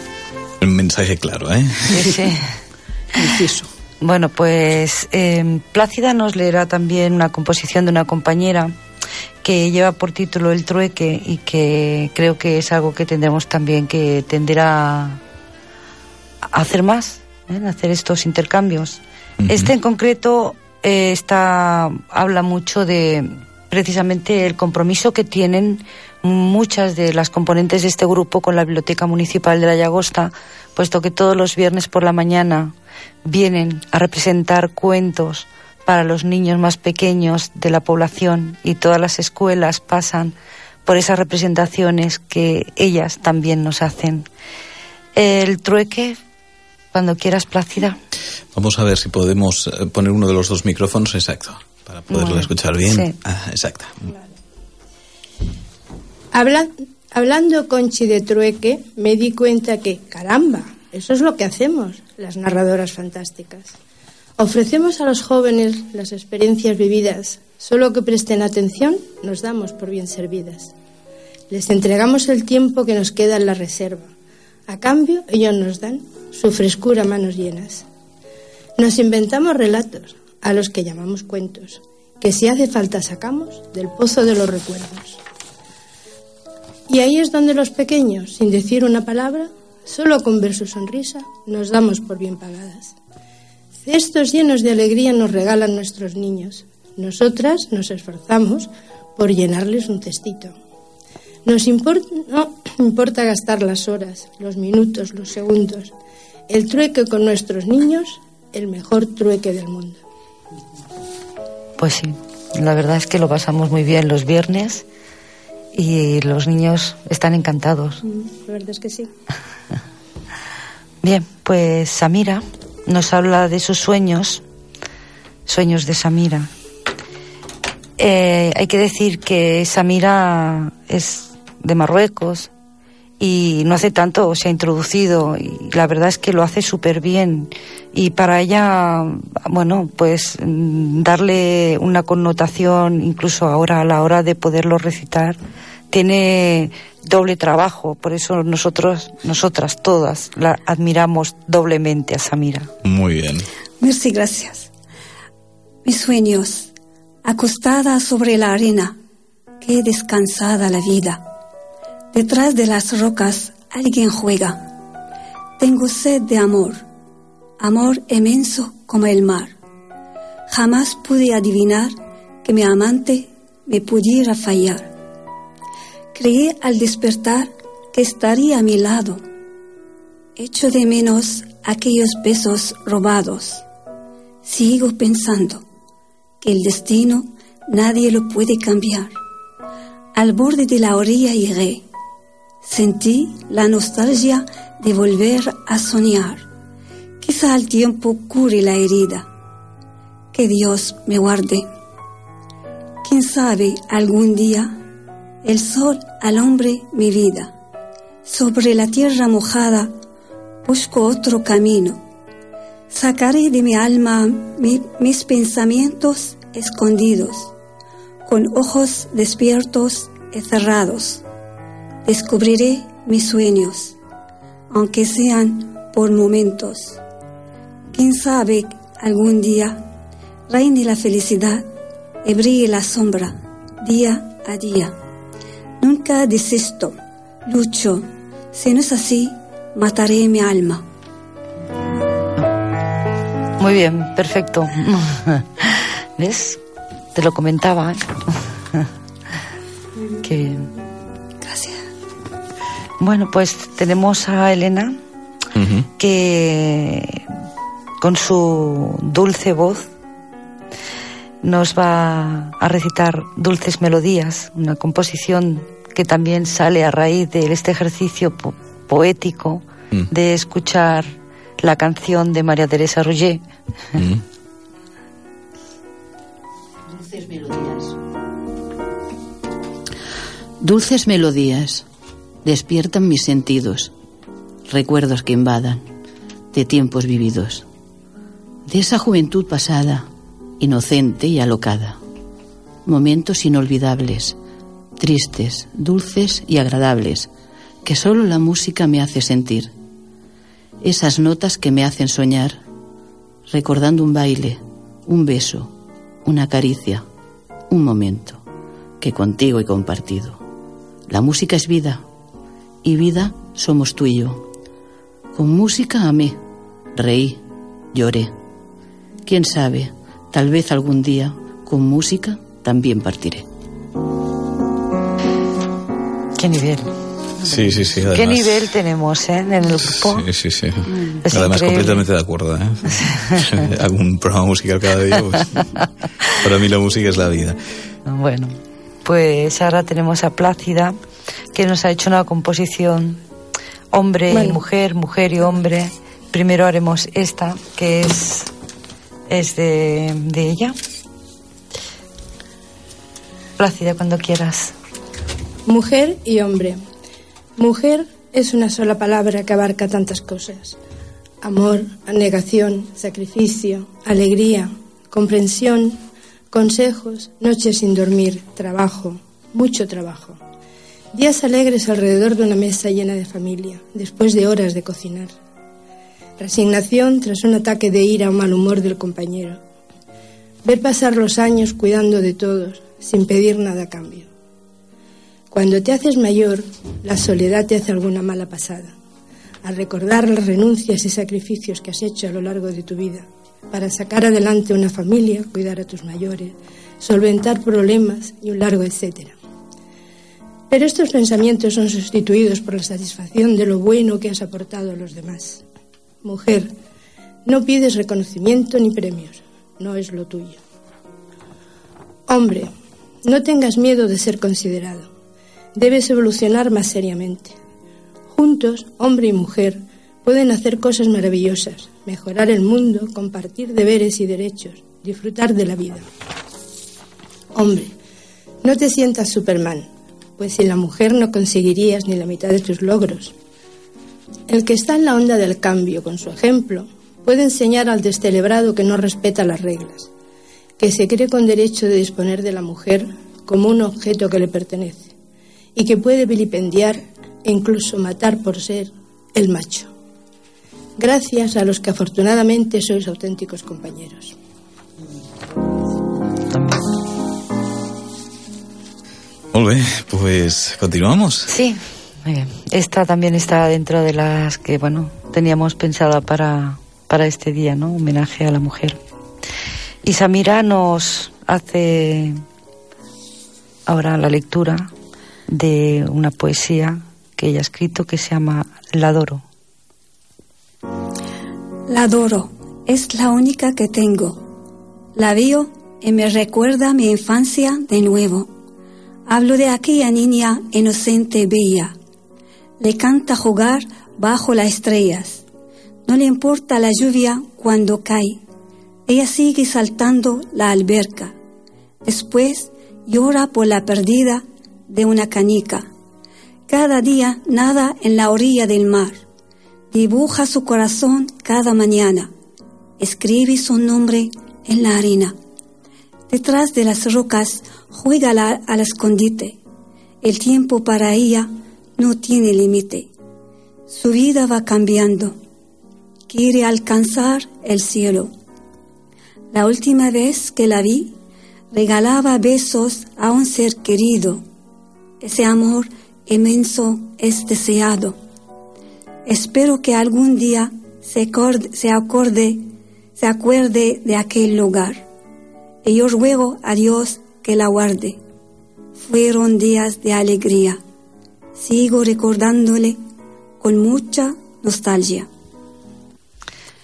Un mensaje claro, ¿eh? Sí, sí. <laughs> Preciso. Bueno, pues eh, Plácida nos leerá también una composición de una compañera que lleva por título El trueque y que creo que es algo que tendremos también que tender a, hacer más, ¿eh? a hacer estos intercambios. Este en concreto eh, está habla mucho de precisamente el compromiso que tienen muchas de las componentes de este grupo con la Biblioteca Municipal de la Llagosta, puesto que todos los viernes por la mañana vienen a representar cuentos para los niños más pequeños de la población y todas las escuelas pasan por esas representaciones que ellas también nos hacen. El trueque, cuando quieras, Plácida. Vamos a ver si podemos eh, poner uno de los dos micrófonos exacto, para poderlo Bueno, escuchar bien. sí. Ah, exacta. Habla- hablando con Chi de trueque, me di cuenta que, caramba, eso es lo que hacemos, las narradoras fantásticas. Ofrecemos a los jóvenes las experiencias vividas, solo que presten atención, nos damos por bien servidas. Les entregamos el tiempo que nos queda en la reserva. A cambio, ellos nos dan su frescura a manos llenas. Nos inventamos relatos, a los que llamamos cuentos, que si hace falta sacamos del pozo de los recuerdos. Y ahí es donde los pequeños, sin decir una palabra, solo con ver su sonrisa, nos damos por bien pagadas. Cestos llenos de alegría nos regalan nuestros niños. Nosotras nos esforzamos por llenarles un cestito. Nos impor- no <clears throat> importa gastar las horas, los minutos, los segundos. El trueque con nuestros niños, el mejor trueque del mundo. Pues sí, la verdad es que lo pasamos muy bien los viernes y los niños están encantados. La verdad es que sí. <laughs> Bien, pues Samira nos habla de sus sueños, sueños de Samira. Eh, hay que decir que Samira es de Marruecos y no hace tanto se ha introducido y la verdad es que lo hace súper bien y para ella, bueno, pues mm, darle una connotación incluso ahora a la hora de poderlo recitar tiene doble trabajo, por eso nosotros, nosotras todas la admiramos doblemente a Samira. Muy bien. Merci, gracias. Mis sueños, acostada sobre la arena, qué descansada la vida. Detrás de las rocas alguien juega. Tengo sed de amor, amor inmenso como el mar. Jamás pude adivinar que mi amante me pudiera fallar. Creí al despertar que estaría a mi lado. Echo de menos aquellos besos robados. Sigo pensando que el destino nadie lo puede cambiar. Al borde de la orilla llegué. Sentí la nostalgia de volver a soñar. Quizá el tiempo cure la herida. Que Dios me guarde. Quién sabe algún día el sol alumbre mi vida. Sobre la tierra mojada busco otro camino. Sacaré de mi alma mi- mis pensamientos escondidos, con ojos despiertos y cerrados. Descubriré mis sueños, aunque sean por momentos. Quién sabe algún día reine la felicidad y brille la sombra día a día. Nunca desisto, lucho. Si no es así, mataré mi alma. Muy bien, perfecto. <laughs> ¿Ves? Te lo comentaba. Bueno, pues tenemos a Elena que con su dulce voz nos va a recitar Dulces Melodías, una composición que también sale a raíz de este ejercicio po- poético Mm. de escuchar la canción de María Teresa Roger. Mm. Dulces melodías. Dulces melodías despiertan mis sentidos, recuerdos que invadan de tiempos vividos, de esa juventud pasada, inocente y alocada. Momentos inolvidables, tristes, dulces y agradables, que solo la música me hace sentir. Esas notas que me hacen soñar, recordando un baile, un beso, una caricia, un momento que contigo he compartido. La música es vida y vida somos tú y yo. Con música amé, reí, lloré. Quién sabe, tal vez algún día con música también partiré. Qué nivel. Sí, sí, sí. Qué además- nivel tenemos ¿eh? en el grupo. Sí, sí, sí. Es Además, increíble. completamente de acuerdo. ¿eh? <laughs> Hago un programa musical cada día. pues, para mí la música es la vida. Bueno, pues ahora tenemos a Plácida, que nos ha hecho una composición hombre y mujer, mujer y hombre. Primero haremos esta, que es, es de, de ella. Plácida, cuando quieras. Mujer y hombre. Mujer es una sola palabra que abarca tantas cosas. Amor, abnegación, sacrificio, alegría, comprensión, consejos, noches sin dormir, trabajo, mucho trabajo. Días alegres alrededor de una mesa llena de familia, después de horas de cocinar. Resignación tras un ataque de ira o mal humor del compañero. Ver pasar los años cuidando de todos, sin pedir nada a cambio. Cuando te haces mayor, la soledad te hace alguna mala pasada. Al recordar las renuncias y sacrificios que has hecho a lo largo de tu vida para sacar adelante una familia, cuidar a tus mayores, solventar problemas y un largo etcétera. Pero estos pensamientos son sustituidos por la satisfacción de lo bueno que has aportado a los demás. Mujer, no pides reconocimiento ni premios, no es lo tuyo. Hombre, no tengas miedo de ser considerado. Debes evolucionar más seriamente. Juntos, hombre y mujer, pueden hacer cosas maravillosas, mejorar el mundo, compartir deberes y derechos, disfrutar de la vida. Hombre, no te sientas Superman, pues sin la mujer no conseguirías ni la mitad de tus logros. El que está en la onda del cambio con su ejemplo puede enseñar al descelebrado que no respeta las reglas, que se cree con derecho de disponer de la mujer como un objeto que le pertenece y que puede vilipendiar e incluso matar por ser el macho. Gracias a los que afortunadamente sois auténticos compañeros. Molt bé, pues continuamos. Sí, muy bien. Esta también está dentro de las que, bueno, teníamos pensada para, para este día, ¿no? Homenaje a la mujer. Y Samira nos hace ahora la lectura de una poesía que ella ha escrito que se llama La adoro. La adoro, es la única que tengo. La veo y me recuerda mi infancia de nuevo. Hablo de aquella niña inocente y bella. Le canta jugar bajo las estrellas. No le importa la lluvia cuando cae. Ella sigue saltando la alberca. Después llora por la pérdida de una canica. Cada día nada en la orilla del mar. Dibuja su corazón cada mañana. Escribe su nombre en la arena. Detrás de las rocas juega al escondite. El tiempo para ella no tiene límite. Su vida va cambiando. Quiere alcanzar el cielo. La última vez que la vi, regalaba besos a un ser querido. Ese amor inmenso es deseado. Espero que algún día se acorde, se acorde se acuerde de aquel lugar. Y yo ruego a Dios que la guarde. Fueron días de alegría. Sigo recordándole con mucha nostalgia.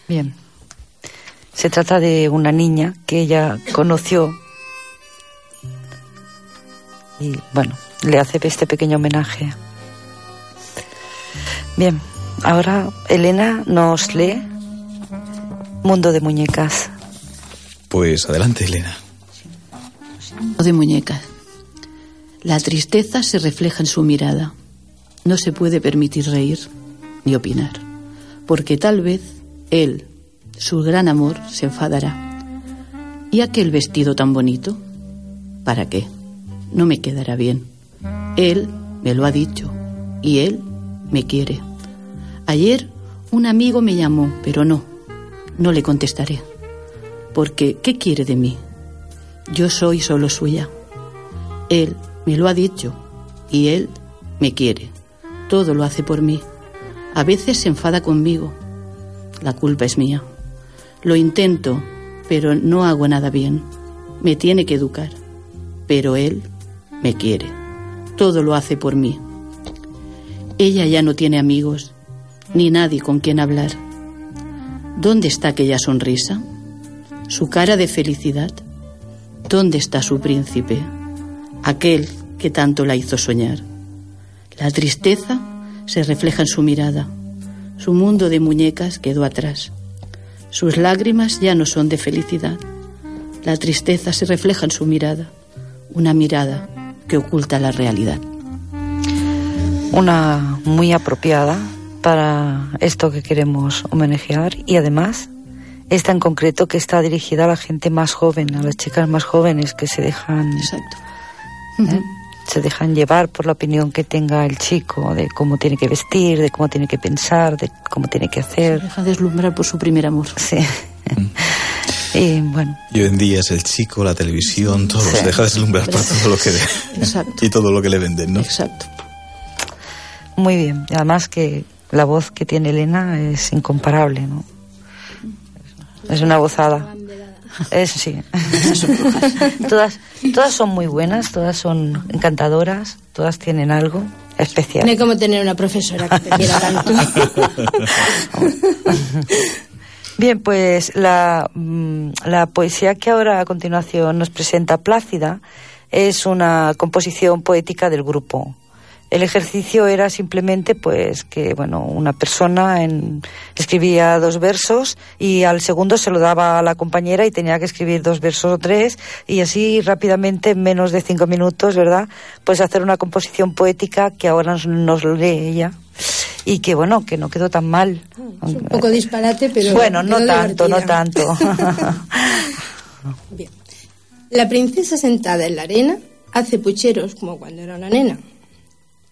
Bien. Se trata de una niña que ella conoció y bueno, le hace este pequeño homenaje. Bien, ahora Elena nos lee Mundo de Muñecas. Pues adelante, Elena. De muñecas. La tristeza se refleja en su mirada. No se puede permitir reír ni opinar, porque tal vez él, su gran amor, se enfadará. ¿Y aquel vestido tan bonito? ¿Para qué? No me quedará bien. Él me lo ha dicho y él me quiere. Ayer un amigo me llamó, pero no, no le contestaré. Porque, ¿qué quiere de mí? Yo soy solo suya. Él me lo ha dicho y él me quiere. Todo lo hace por mí. A veces se enfada conmigo. La culpa es mía. Lo intento, pero no hago nada bien. Me tiene que educar. Pero él me quiere. Todo lo hace por mí. Ella ya no tiene amigos, ni nadie con quien hablar. ¿Dónde está aquella sonrisa? ¿Su cara de felicidad? ¿Dónde está su príncipe? Aquel que tanto la hizo soñar. La tristeza se refleja en su mirada. Su mundo de muñecas quedó atrás. Sus lágrimas ya no son de felicidad. La tristeza se refleja en su mirada. Una mirada que oculta la realidad. Una muy apropiada para esto que queremos homenajear y además esta en concreto que está dirigida a la gente más joven, a las chicas más jóvenes que se dejan Exacto. ¿eh? se dejan llevar por la opinión que tenga el chico de cómo tiene que vestir, de cómo tiene que pensar, de cómo tiene que hacer. Se deja deslumbrar por su primer amor. Sí. y bueno. Y hoy en día es el chico, la televisión, todo. Se deja deslumbrar por todo lo que ve. Exacto. <laughs> Y todo lo que le venden, ¿no? Exacto. Muy bien. Y además que la voz que tiene Elena es incomparable, ¿no? Es una gozada. Es, sí. <laughs> todas, todas son muy buenas, todas son encantadoras, todas tienen algo especial. No hay como tener una profesora que te quiera tanto. <laughs> Bien, pues la, mm, la poesía que ahora a continuación nos presenta Plácida es una composición poética del grupo. El ejercicio era simplemente pues que bueno una persona en- escribía dos versos y al segundo se lo daba a la compañera y tenía que escribir dos versos o tres y así rápidamente en menos de cinco minutos verdad pues hacer una composición poética que ahora nos, nos lee ella y que bueno que no quedó tan mal Es un poco disparate, pero. bueno no tanto no tanto <laughs> Bien. La princesa sentada en la arena hace pucheros como cuando era una nena.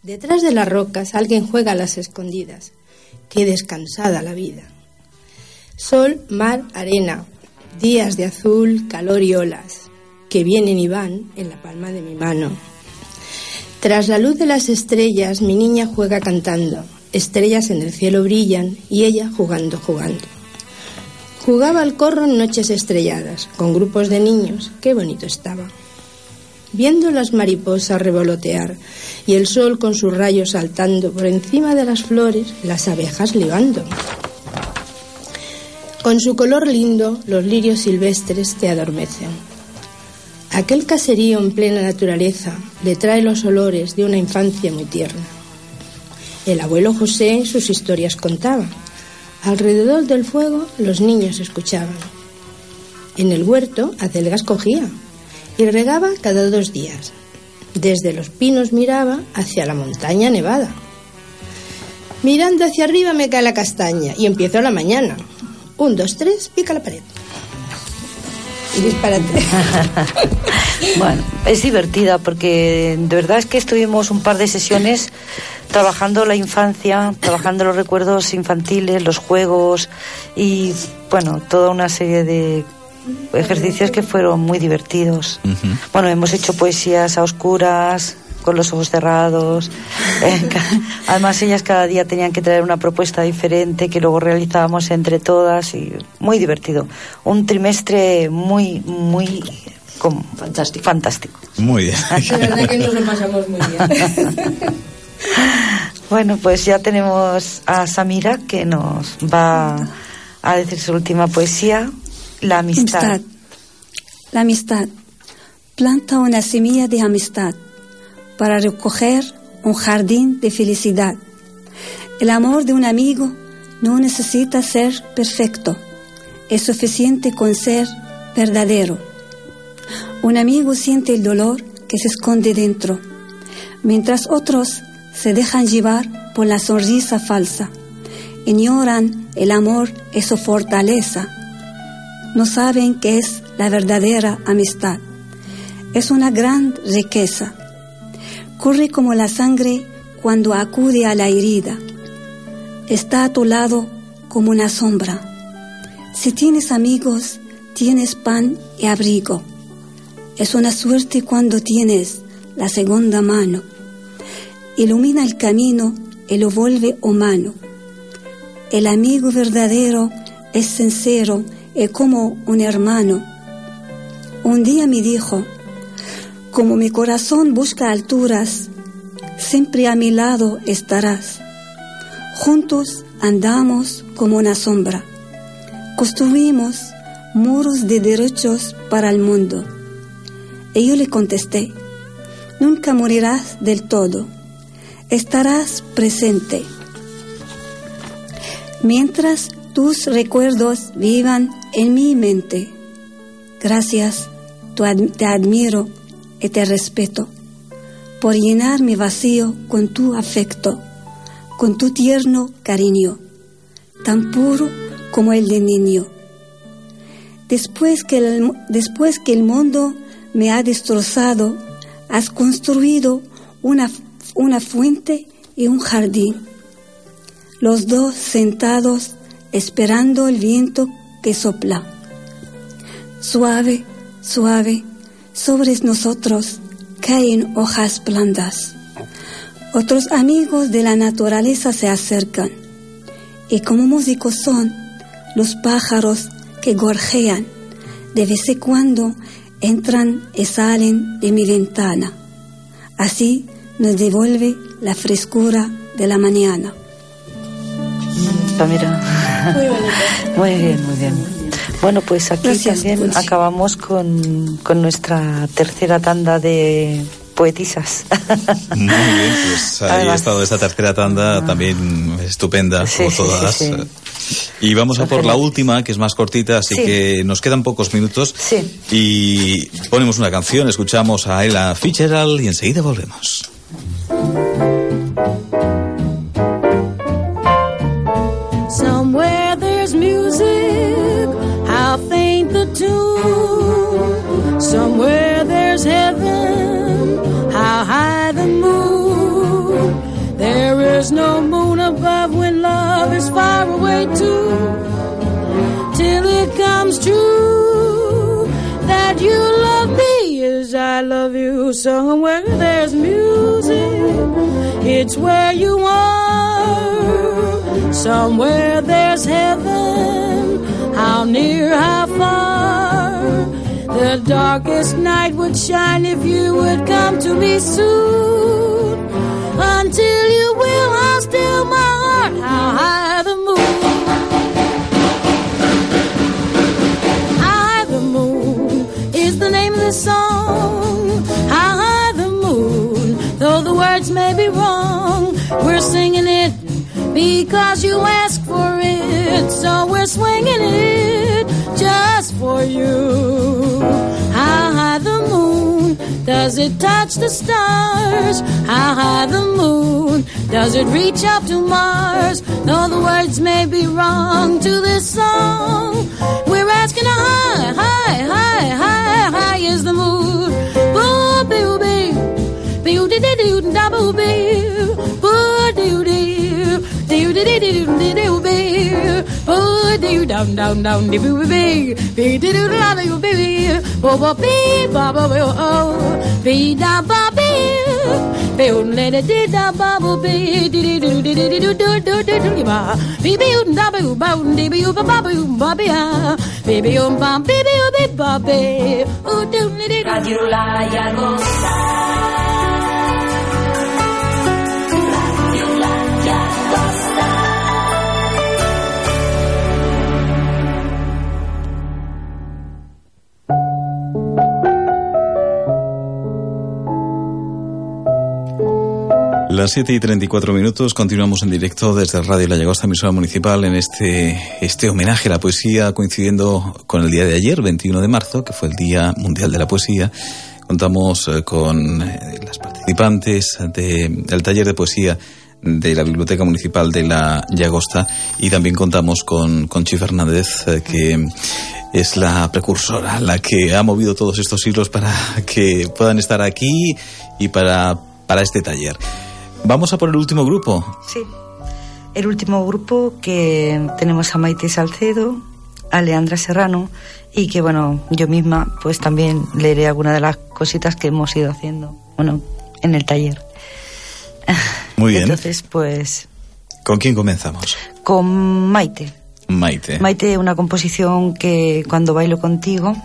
Detrás de las rocas alguien juega a las escondidas. Qué descansada la vida. Sol, mar, arena, días de azul, calor y olas, que vienen y van en la palma de mi mano. Tras la luz de las estrellas, mi niña juega cantando. Estrellas en el cielo brillan y ella jugando, jugando. Jugaba al corro en noches estrelladas, con grupos de niños. Qué bonito estaba. Viendo las mariposas revolotear y el sol con sus rayos saltando por encima de las flores, las abejas libando. Con su color lindo, los lirios silvestres te adormecen. Aquel caserío en plena naturaleza le trae los olores de una infancia muy tierna. El abuelo José sus historias contaba. Alrededor del fuego los niños escuchaban. En el huerto acelgas cogía y regaba cada dos días. Desde los pinos miraba hacia la montaña nevada. Mirando hacia arriba me cae la castaña y empiezo la mañana. Un, dos, tres, pica la pared. Disparate. <laughs> Bueno, es divertida porque de verdad es que estuvimos un par de sesiones trabajando la infancia, trabajando los recuerdos infantiles, los juegos y bueno, toda una serie de ejercicios que fueron muy divertidos. Bueno, hemos hecho poesías a oscuras, con los ojos cerrados. <laughs> Eh, Además, ellas cada día tenían que traer una propuesta diferente que luego realizábamos entre todas y muy divertido. Un trimestre muy, muy fantástico. fantástico. Muy bien. <laughs> De verdad que nos lo pasamos muy bien. <laughs> Bueno, pues ya tenemos a Samira que nos va a decir su última poesía, La amistad. La amistad. Planta una semilla de amistad para recoger un jardín de felicidad. El amor de un amigo no necesita ser perfecto. Es suficiente con ser verdadero. Un amigo siente el dolor que se esconde dentro, mientras otros se dejan llevar por la sonrisa falsa. Ignoran el amor y su fortaleza. No saben qué es la verdadera amistad. Es una gran riqueza. Corre como la sangre cuando acude a la herida. Está a tu lado como una sombra. Si tienes amigos, tienes pan y abrigo. Es una suerte cuando tienes la segunda mano. Ilumina el camino y lo vuelve humano. El amigo verdadero es sincero y como un hermano. Un día me dijo, como mi corazón busca alturas, siempre a mi lado estarás. Juntos andamos como una sombra. Construimos muros de derechos para el mundo. Y yo le contesté, nunca morirás del todo, estarás presente. Mientras tus recuerdos vivan en mi mente. Gracias, te admiro y te respeto por llenar mi vacío con tu afecto, con tu tierno cariño, tan puro como el de niño. Después que el, después que el mundo me ha destrozado, has construido una, una fuente y un jardín. Los dos sentados esperando el viento que sopla. Suave, suave, sobre nosotros caen hojas blandas. Otros amigos de la naturaleza se acercan y como músicos son los pájaros que gorjean. De vez en cuando entran y salen de mi ventana. Así nos devuelve la frescura de la mañana. Samira. Muy bien, muy bien. Bueno, pues aquí Gracias, también Dulce. acabamos con, con nuestra tercera tanda de poetisas. Muy bien, pues ahí ha Además- estado esta tercera tanda también estupenda, Sí, como sí, sí, todas. sí. Y vamos a por la última, que es más cortita, así Sí. que nos quedan pocos minutos. Sí. Y ponemos una canción, escuchamos a Ella Fitzgerald y enseguida volvemos. Somewhere there's music, it's where you are. Somewhere there's heaven, how near, how far. The darkest night would shine if you would come to me soon. Until you will, I'll still my heart, how high the moon. High the moon is the name of the song. The words may be wrong, we're singing it because you asked for it. So we're swinging it just for you. How high the moon does it touch the stars? How high the moon does it reach up to Mars? Though the words may be wrong to this song, we're asking how high, high, high, high, high is the moon dee doo double bill. Boo doo doo. Doo doo doo doo doo doo bill. Boo doo down down down dee boo bee. Bee doo doo la boo bee. Bo bo bee ba ba boo oh. Bee da ba bee. Beun le de de da ba bu be de de do de de do do do do do ba. Be be un da bu ba un de be u ba ba bu ba be ya. Be be un ba be be u be ba be. U de un de de. Radio Rulaya Gosta. Las 7 y 34 minutos continuamos en directo desde Radio La Llagosta, emisora municipal, en este, este homenaje a la poesía coincidiendo con el día de ayer, 21 de marzo, que fue el Día Mundial de la Poesía. Contamos eh, con eh, las participantes de- del taller de poesía de la Biblioteca Municipal de La Llagosta y también contamos con Conchi Fernández, eh, que es la precursora, la que ha movido todos estos hilos para que puedan estar aquí y para, para este taller. Vamos a por el último grupo. Sí. El último grupo que tenemos a Maite Salcedo, a Leandra Serrano y que, bueno, yo misma pues también leeré alguna de las cositas que hemos ido haciendo, bueno, en el taller. <laughs> Muy bien. Entonces, pues, ¿Con quién comenzamos? con Maite. Maite. Maite, una composición que cuando bailo contigo.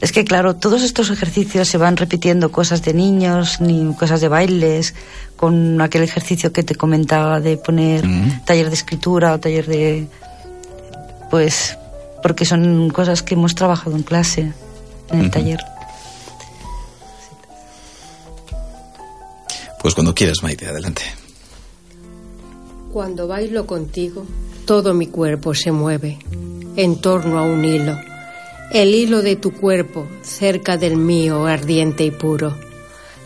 Es que, claro, todos estos ejercicios se van repitiendo cosas de niños, ni cosas de bailes, con aquel ejercicio que te comentaba de poner taller de escritura o taller de. Pues. Porque son cosas que hemos trabajado en clase, en el taller. Pues cuando quieras, Maite, adelante. Cuando bailo contigo, todo mi cuerpo se mueve en torno a un hilo. El hilo de tu cuerpo cerca del mío, ardiente y puro.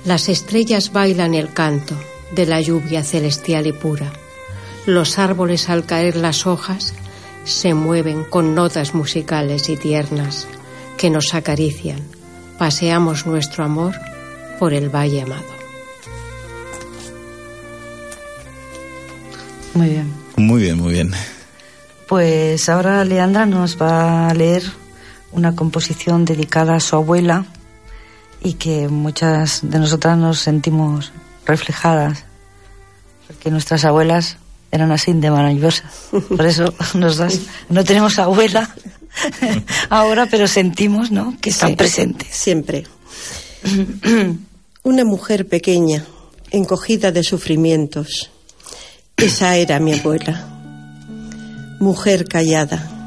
Las estrellas bailan el canto de la lluvia celestial y pura. Los árboles al caer las hojas se mueven con notas musicales y tiernas que nos acarician. Paseamos nuestro amor por el valle amado. Muy bien. Muy bien, muy bien. Pues ahora Leandra nos va a leer una composición dedicada a su abuela y que muchas de nosotras nos sentimos reflejadas, porque nuestras abuelas eran así de maravillosas. Por eso nos das, no tenemos abuela <laughs> ahora, pero sentimos ¿no? que están Sí, presentes. Siempre. <clears throat> Una mujer pequeña, encogida de sufrimientos. Esa era mi abuela. Mujer callada.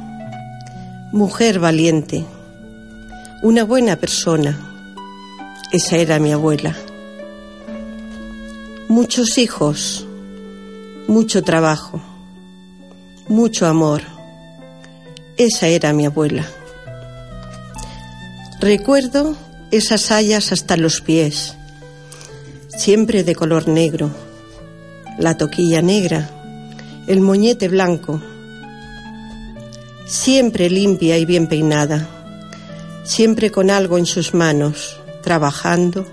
Mujer valiente. Una buena persona. Esa era mi abuela. Muchos hijos. Mucho trabajo. Mucho amor. Esa era mi abuela. Recuerdo esas sayas hasta los pies, siempre de color negro, la toquilla negra, el moñete blanco, siempre limpia y bien peinada, siempre con algo en sus manos, trabajando,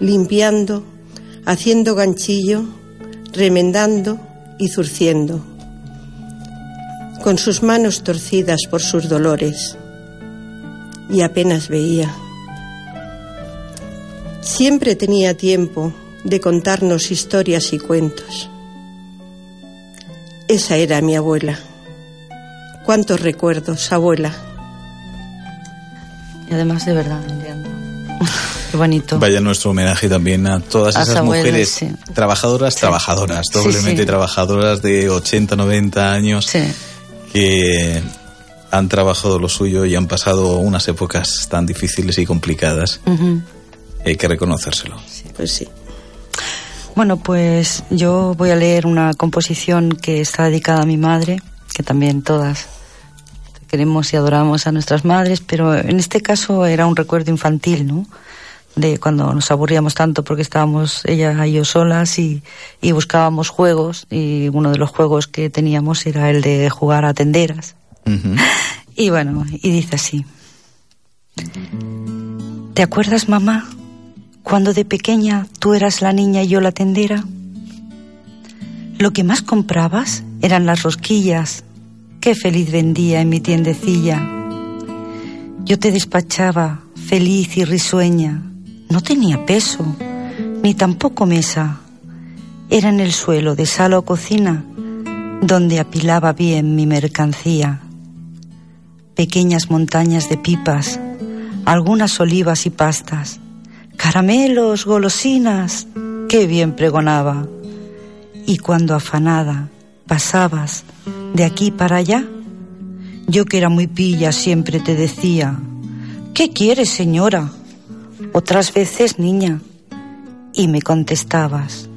limpiando, haciendo ganchillo, remendando y zurciendo, con sus manos torcidas por sus dolores, y apenas veía. Siempre tenía tiempo de contarnos historias y cuentos. Esa era mi abuela. Cuántos recuerdos, abuela. Y además de verdad, Leandra. Qué bonito. Vaya nuestro homenaje también a todas A esas mujeres sí. trabajadoras, trabajadoras, doblemente sí. trabajadoras de 80, 90 años que han trabajado lo suyo y han pasado unas épocas tan difíciles y complicadas. Hay que reconocérselo. Pues sí. Bueno, pues yo voy a leer una composición que está dedicada a mi madre, que también todas queremos y adoramos a nuestras madres, pero en este caso era un recuerdo infantil, ¿no? De cuando nos aburríamos tanto porque estábamos ella y yo solas y, y buscábamos juegos y uno de los juegos que teníamos era el de jugar a tenderas. <laughs> Y bueno, y dice así. ¿Te acuerdas, mamá, cuando de pequeña tú eras la niña y yo la tendera? Lo que más comprabas eran las rosquillas. Qué feliz vendía en mi tiendecilla. Yo te despachaba, feliz y risueña. No tenía peso. ni tampoco mesa. Era en el suelo de sala o cocina donde apilaba bien mi mercancía. Pequeñas montañas de pipas, algunas olivas y pastas, caramelos, golosinas, qué bien pregonaba. Y cuando afanada pasabas de aquí para allá, yo que era muy pilla siempre te decía, ¿qué quieres, señora? Otras veces, niña. Y me contestabas,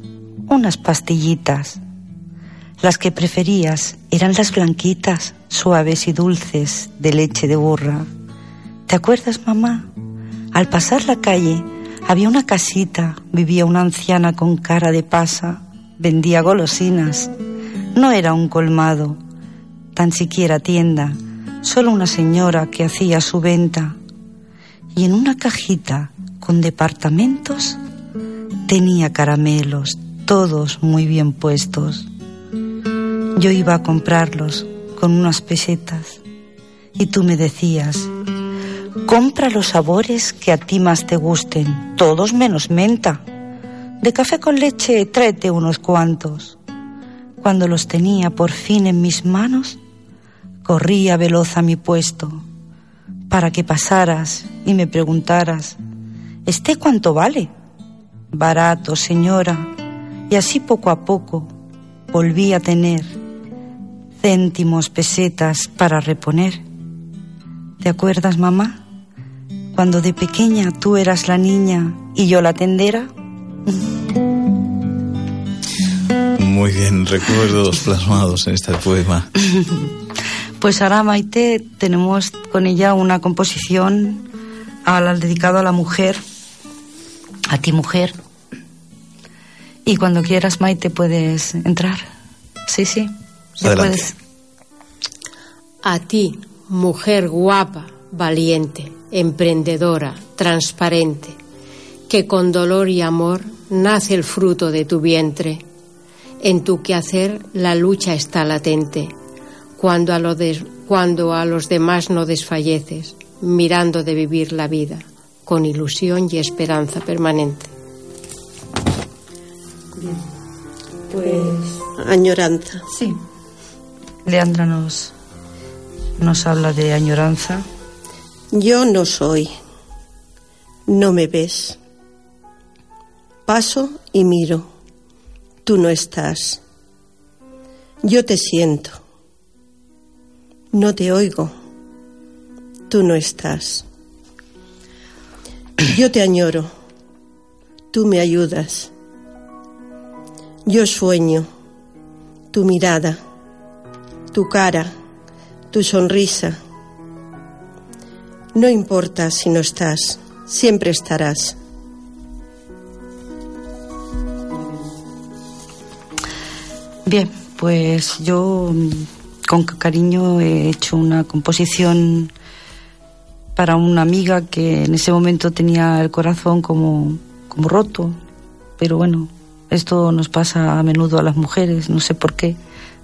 unas pastillitas. Las que preferías eran las blanquitas, suaves y dulces, de leche de burra. ¿Te acuerdas, mamá? Al pasar la calle había una casita, vivía una anciana con cara de pasa, vendía golosinas. No era un colmado, tan siquiera tienda, solo una señora que hacía su venta. Y en una cajita con departamentos tenía caramelos, todos muy bien puestos. Yo iba a comprarlos con unas pesetas y tú me decías, compra los sabores que a ti más te gusten, todos menos menta. De café con leche tráete unos cuantos. Cuando los tenía por fin en mis manos, corría veloz a mi puesto para que pasaras y me preguntaras, ¿este cuánto vale? Barato, señora. Y así poco a poco volví a tener céntimos, pesetas para reponer. ¿Te acuerdas, mamá? Cuando de pequeña tú eras la niña y yo la tendera. Muy bien, recuerdos plasmados en este poema. <laughs> Pues ahora, Maite, tenemos con ella una composición a la, dedicado a la mujer, a ti mujer. Y cuando quieras, Maite, puedes entrar. Sí, sí. ya Adelante. puedes. A ti, mujer guapa, valiente, emprendedora, transparente, que con dolor y amor nace el fruto de tu vientre. En tu quehacer la lucha está latente, cuando a, lo des- cuando a los demás no desfalleces, mirando de vivir la vida, con ilusión y esperanza permanente. Pues añoranza. Sí. Leandra nos, nos habla de añoranza. Yo no soy. No me ves. Paso y miro. Tú no estás. Yo te siento. No te oigo. Tú no estás. Yo te añoro. Tú me ayudas. Yo sueño. Tu mirada. Tu cara. Tu sonrisa. No importa si no estás, siempre estarás. Bien, pues yo con cariño he hecho una composición para una amiga que en ese momento tenía el corazón como, como roto. Pero bueno, esto nos pasa a menudo a las mujeres, no sé por qué.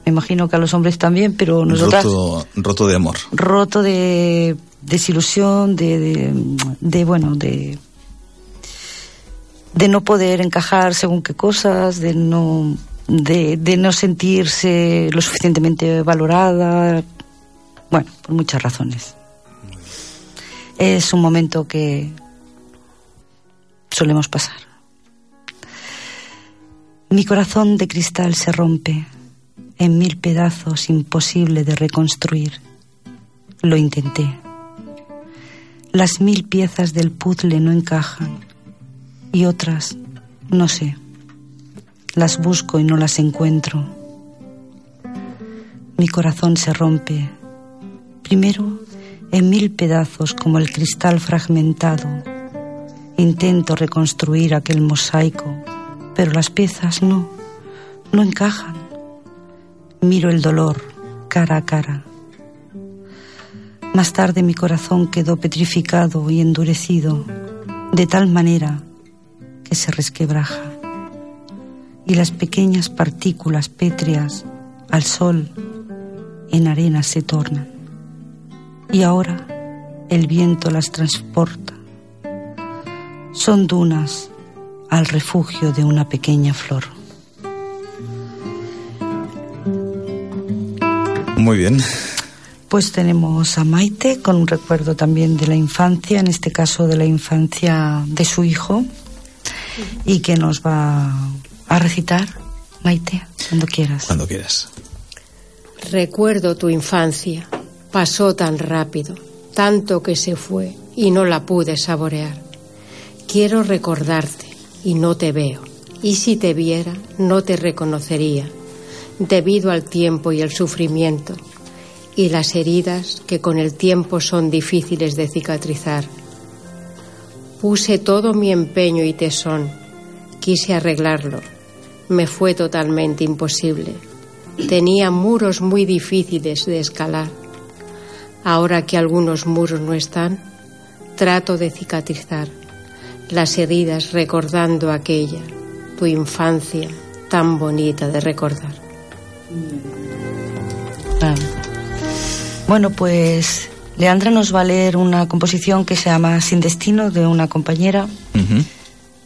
Me imagino que a los hombres también, pero nosotras Roto, roto de amor. roto de desilusión, de, de, de, bueno, de de no poder encajar según qué cosas, de no de, no sentirse lo suficientemente valorada, bueno, por muchas razones. Es un momento que solemos pasar. Mi corazón de cristal se rompe en mil pedazos imposible de reconstruir. Lo intenté. Las mil piezas del puzzle no encajan y otras, no sé. Las busco y no las encuentro. Mi corazón se rompe, primero en mil pedazos como el cristal fragmentado. Intento reconstruir aquel mosaico, pero las piezas no, no encajan. Miro el dolor cara a cara. Más tarde mi corazón quedó petrificado y endurecido, de tal manera que se resquebraja. Y las pequeñas partículas pétreas al sol en arena se tornan. Y ahora el viento las transporta. Son dunas, al refugio de una pequeña flor. Muy bien. Pues tenemos a Maite con un recuerdo también de la infancia, en este caso de la infancia de su hijo, y que nos va a recitar, Maite, cuando quieras. Cuando quieras. Recuerdo tu infancia. Pasó tan rápido, tanto que se fue y no la pude saborear. Quiero recordarte y no te veo. Y si te viera, no te reconocería, debido al tiempo y el sufrimiento y las heridas que con el tiempo son difíciles de cicatrizar. Puse todo mi empeño y tesón, quise arreglarlo, me fue totalmente imposible. Tenía muros muy difíciles de escalar. Ahora que algunos muros no están, trato de cicatrizar las heridas recordando aquella, tu infancia tan bonita de recordar. Bueno, pues Leandra nos va a leer una composición que se llama Sin Destino de una compañera.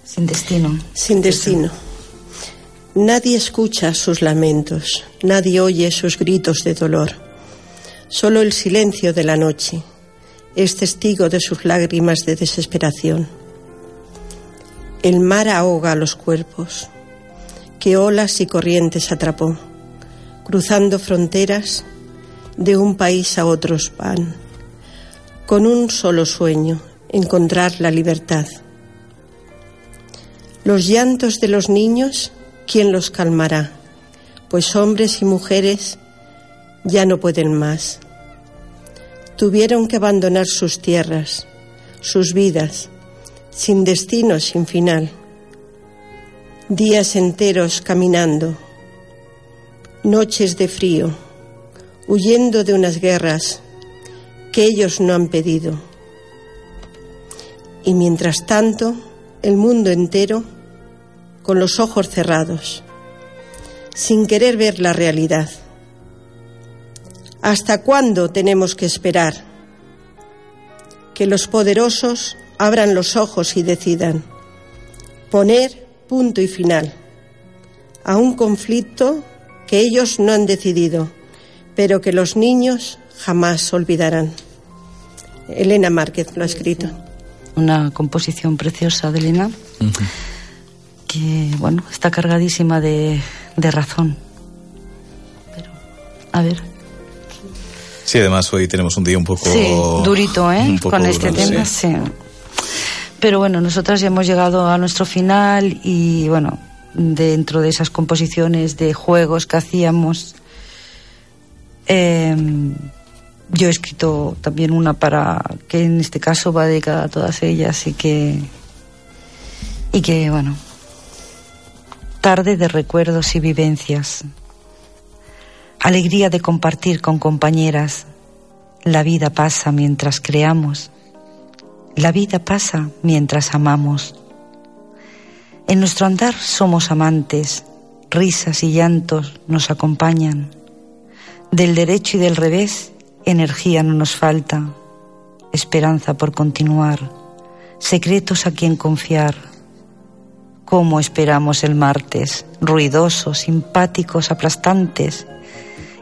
Sin Destino. Sin destino. Nadie escucha sus lamentos, nadie oye sus gritos de dolor. Solo el silencio de la noche es testigo de sus lágrimas de desesperación. El mar ahoga los cuerpos, que olas y corrientes atrapó, cruzando fronteras de un país a otros van, con un solo sueño, encontrar la libertad. Los llantos de los niños, ¿quién los calmará? Pues hombres y mujeres ya no pueden más. Tuvieron que abandonar sus tierras, sus vidas, sin destino, sin final. Días enteros caminando, noches de frío, huyendo de unas guerras que ellos no han pedido. Y mientras tanto, el mundo entero con los ojos cerrados, sin querer ver la realidad. ¿Hasta cuándo tenemos que esperar? Que los poderosos abran los ojos y decidan poner punto y final a un conflicto que ellos no han decidido, pero que los niños jamás olvidarán. Elena Márquez lo ha escrito. Una composición preciosa de Elena, que bueno, está cargadísima de, de razón. Pero, a ver. Sí, además hoy tenemos un día un poco... Sí, durito, ¿eh? poco Con este duro, tema, sí. sí. Pero bueno, nosotras ya hemos llegado a nuestro final y bueno, dentro de esas composiciones de juegos que hacíamos, eh, yo he escrito también una para que en este caso va dedicada a todas ellas y que y que bueno tarde de recuerdos y vivencias. Alegría de compartir con compañeras. La vida pasa mientras creamos. La vida pasa mientras amamos. En nuestro andar somos amantes. Risas y llantos nos acompañan. Del derecho y del revés energía no nos falta, esperanza por continuar, secretos a quien confiar. ¿Cómo esperamos el martes? Ruidosos, simpáticos, aplastantes,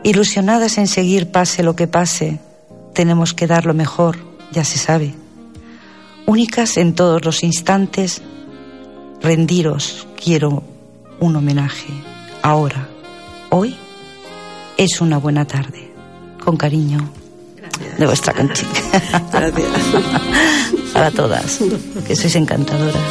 ilusionadas en seguir pase lo que pase. Tenemos que dar lo mejor, ya se sabe. Únicas en todos los instantes, rendiros quiero un homenaje. Ahora, hoy, es una buena tarde con cariño de vuestra conchita. <laughs> Para todas, que sois encantadoras.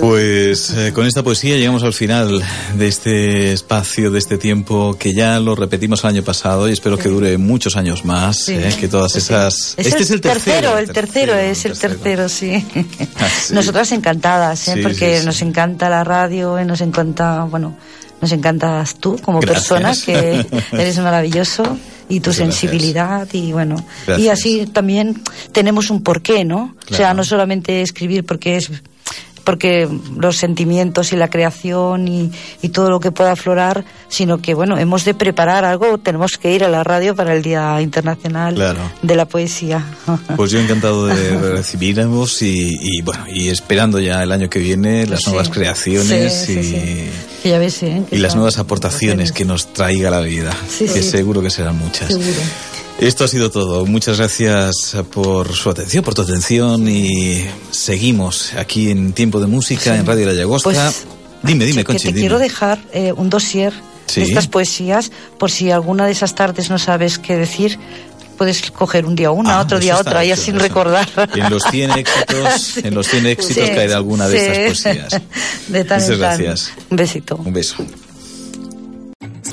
Pues eh, con esta poesía llegamos al final de este espacio, de este tiempo que ya lo repetimos el año pasado y espero que dure muchos años más, Sí. eh, que todas esas... Es este el es el tercero. el tercero, es el tercero, sí. Ah, sí. Nosotras encantadas, ¿eh? Sí, porque sí, sí. nos encanta la radio, y nos encanta, bueno, nos encantas tú como Gracias. persona, que <laughs> eres maravilloso, y tu gracias. sensibilidad, y bueno, y así también tenemos un porqué, ¿no? O sea, no solamente escribir porque es porque los sentimientos y la creación y, y todo lo que pueda aflorar, sino que, bueno, hemos de preparar algo, tenemos que ir a la radio para el Día Internacional Claro. de la Poesía. <laughs> Pues yo encantado de recibirnos y, y, bueno, y esperando ya el año que viene las Sí. nuevas creaciones Sí, sí, y, sí. Que ya ves, ¿eh? Y las nuevas aportaciones que nos traiga la vida, que seguro que serán muchas. Seguro. Esto ha sido todo. Muchas gracias por su atención, por tu atención y seguimos aquí en Tiempo de Música en Radio La Llagosta. Pues, dime, dime, que Conchi, te dime. quiero dejar eh, un dossier Sí. de estas poesías, por si alguna de esas tardes no sabes qué decir, puedes coger un día una, Ah, otro día otra, y hecho, así eso. recordar. En los 100 éxitos, <laughs> en los 100 éxitos Sí, cae de alguna de sí. estas poesías. De tan Muchas en tan. gracias. Un besito. Un beso.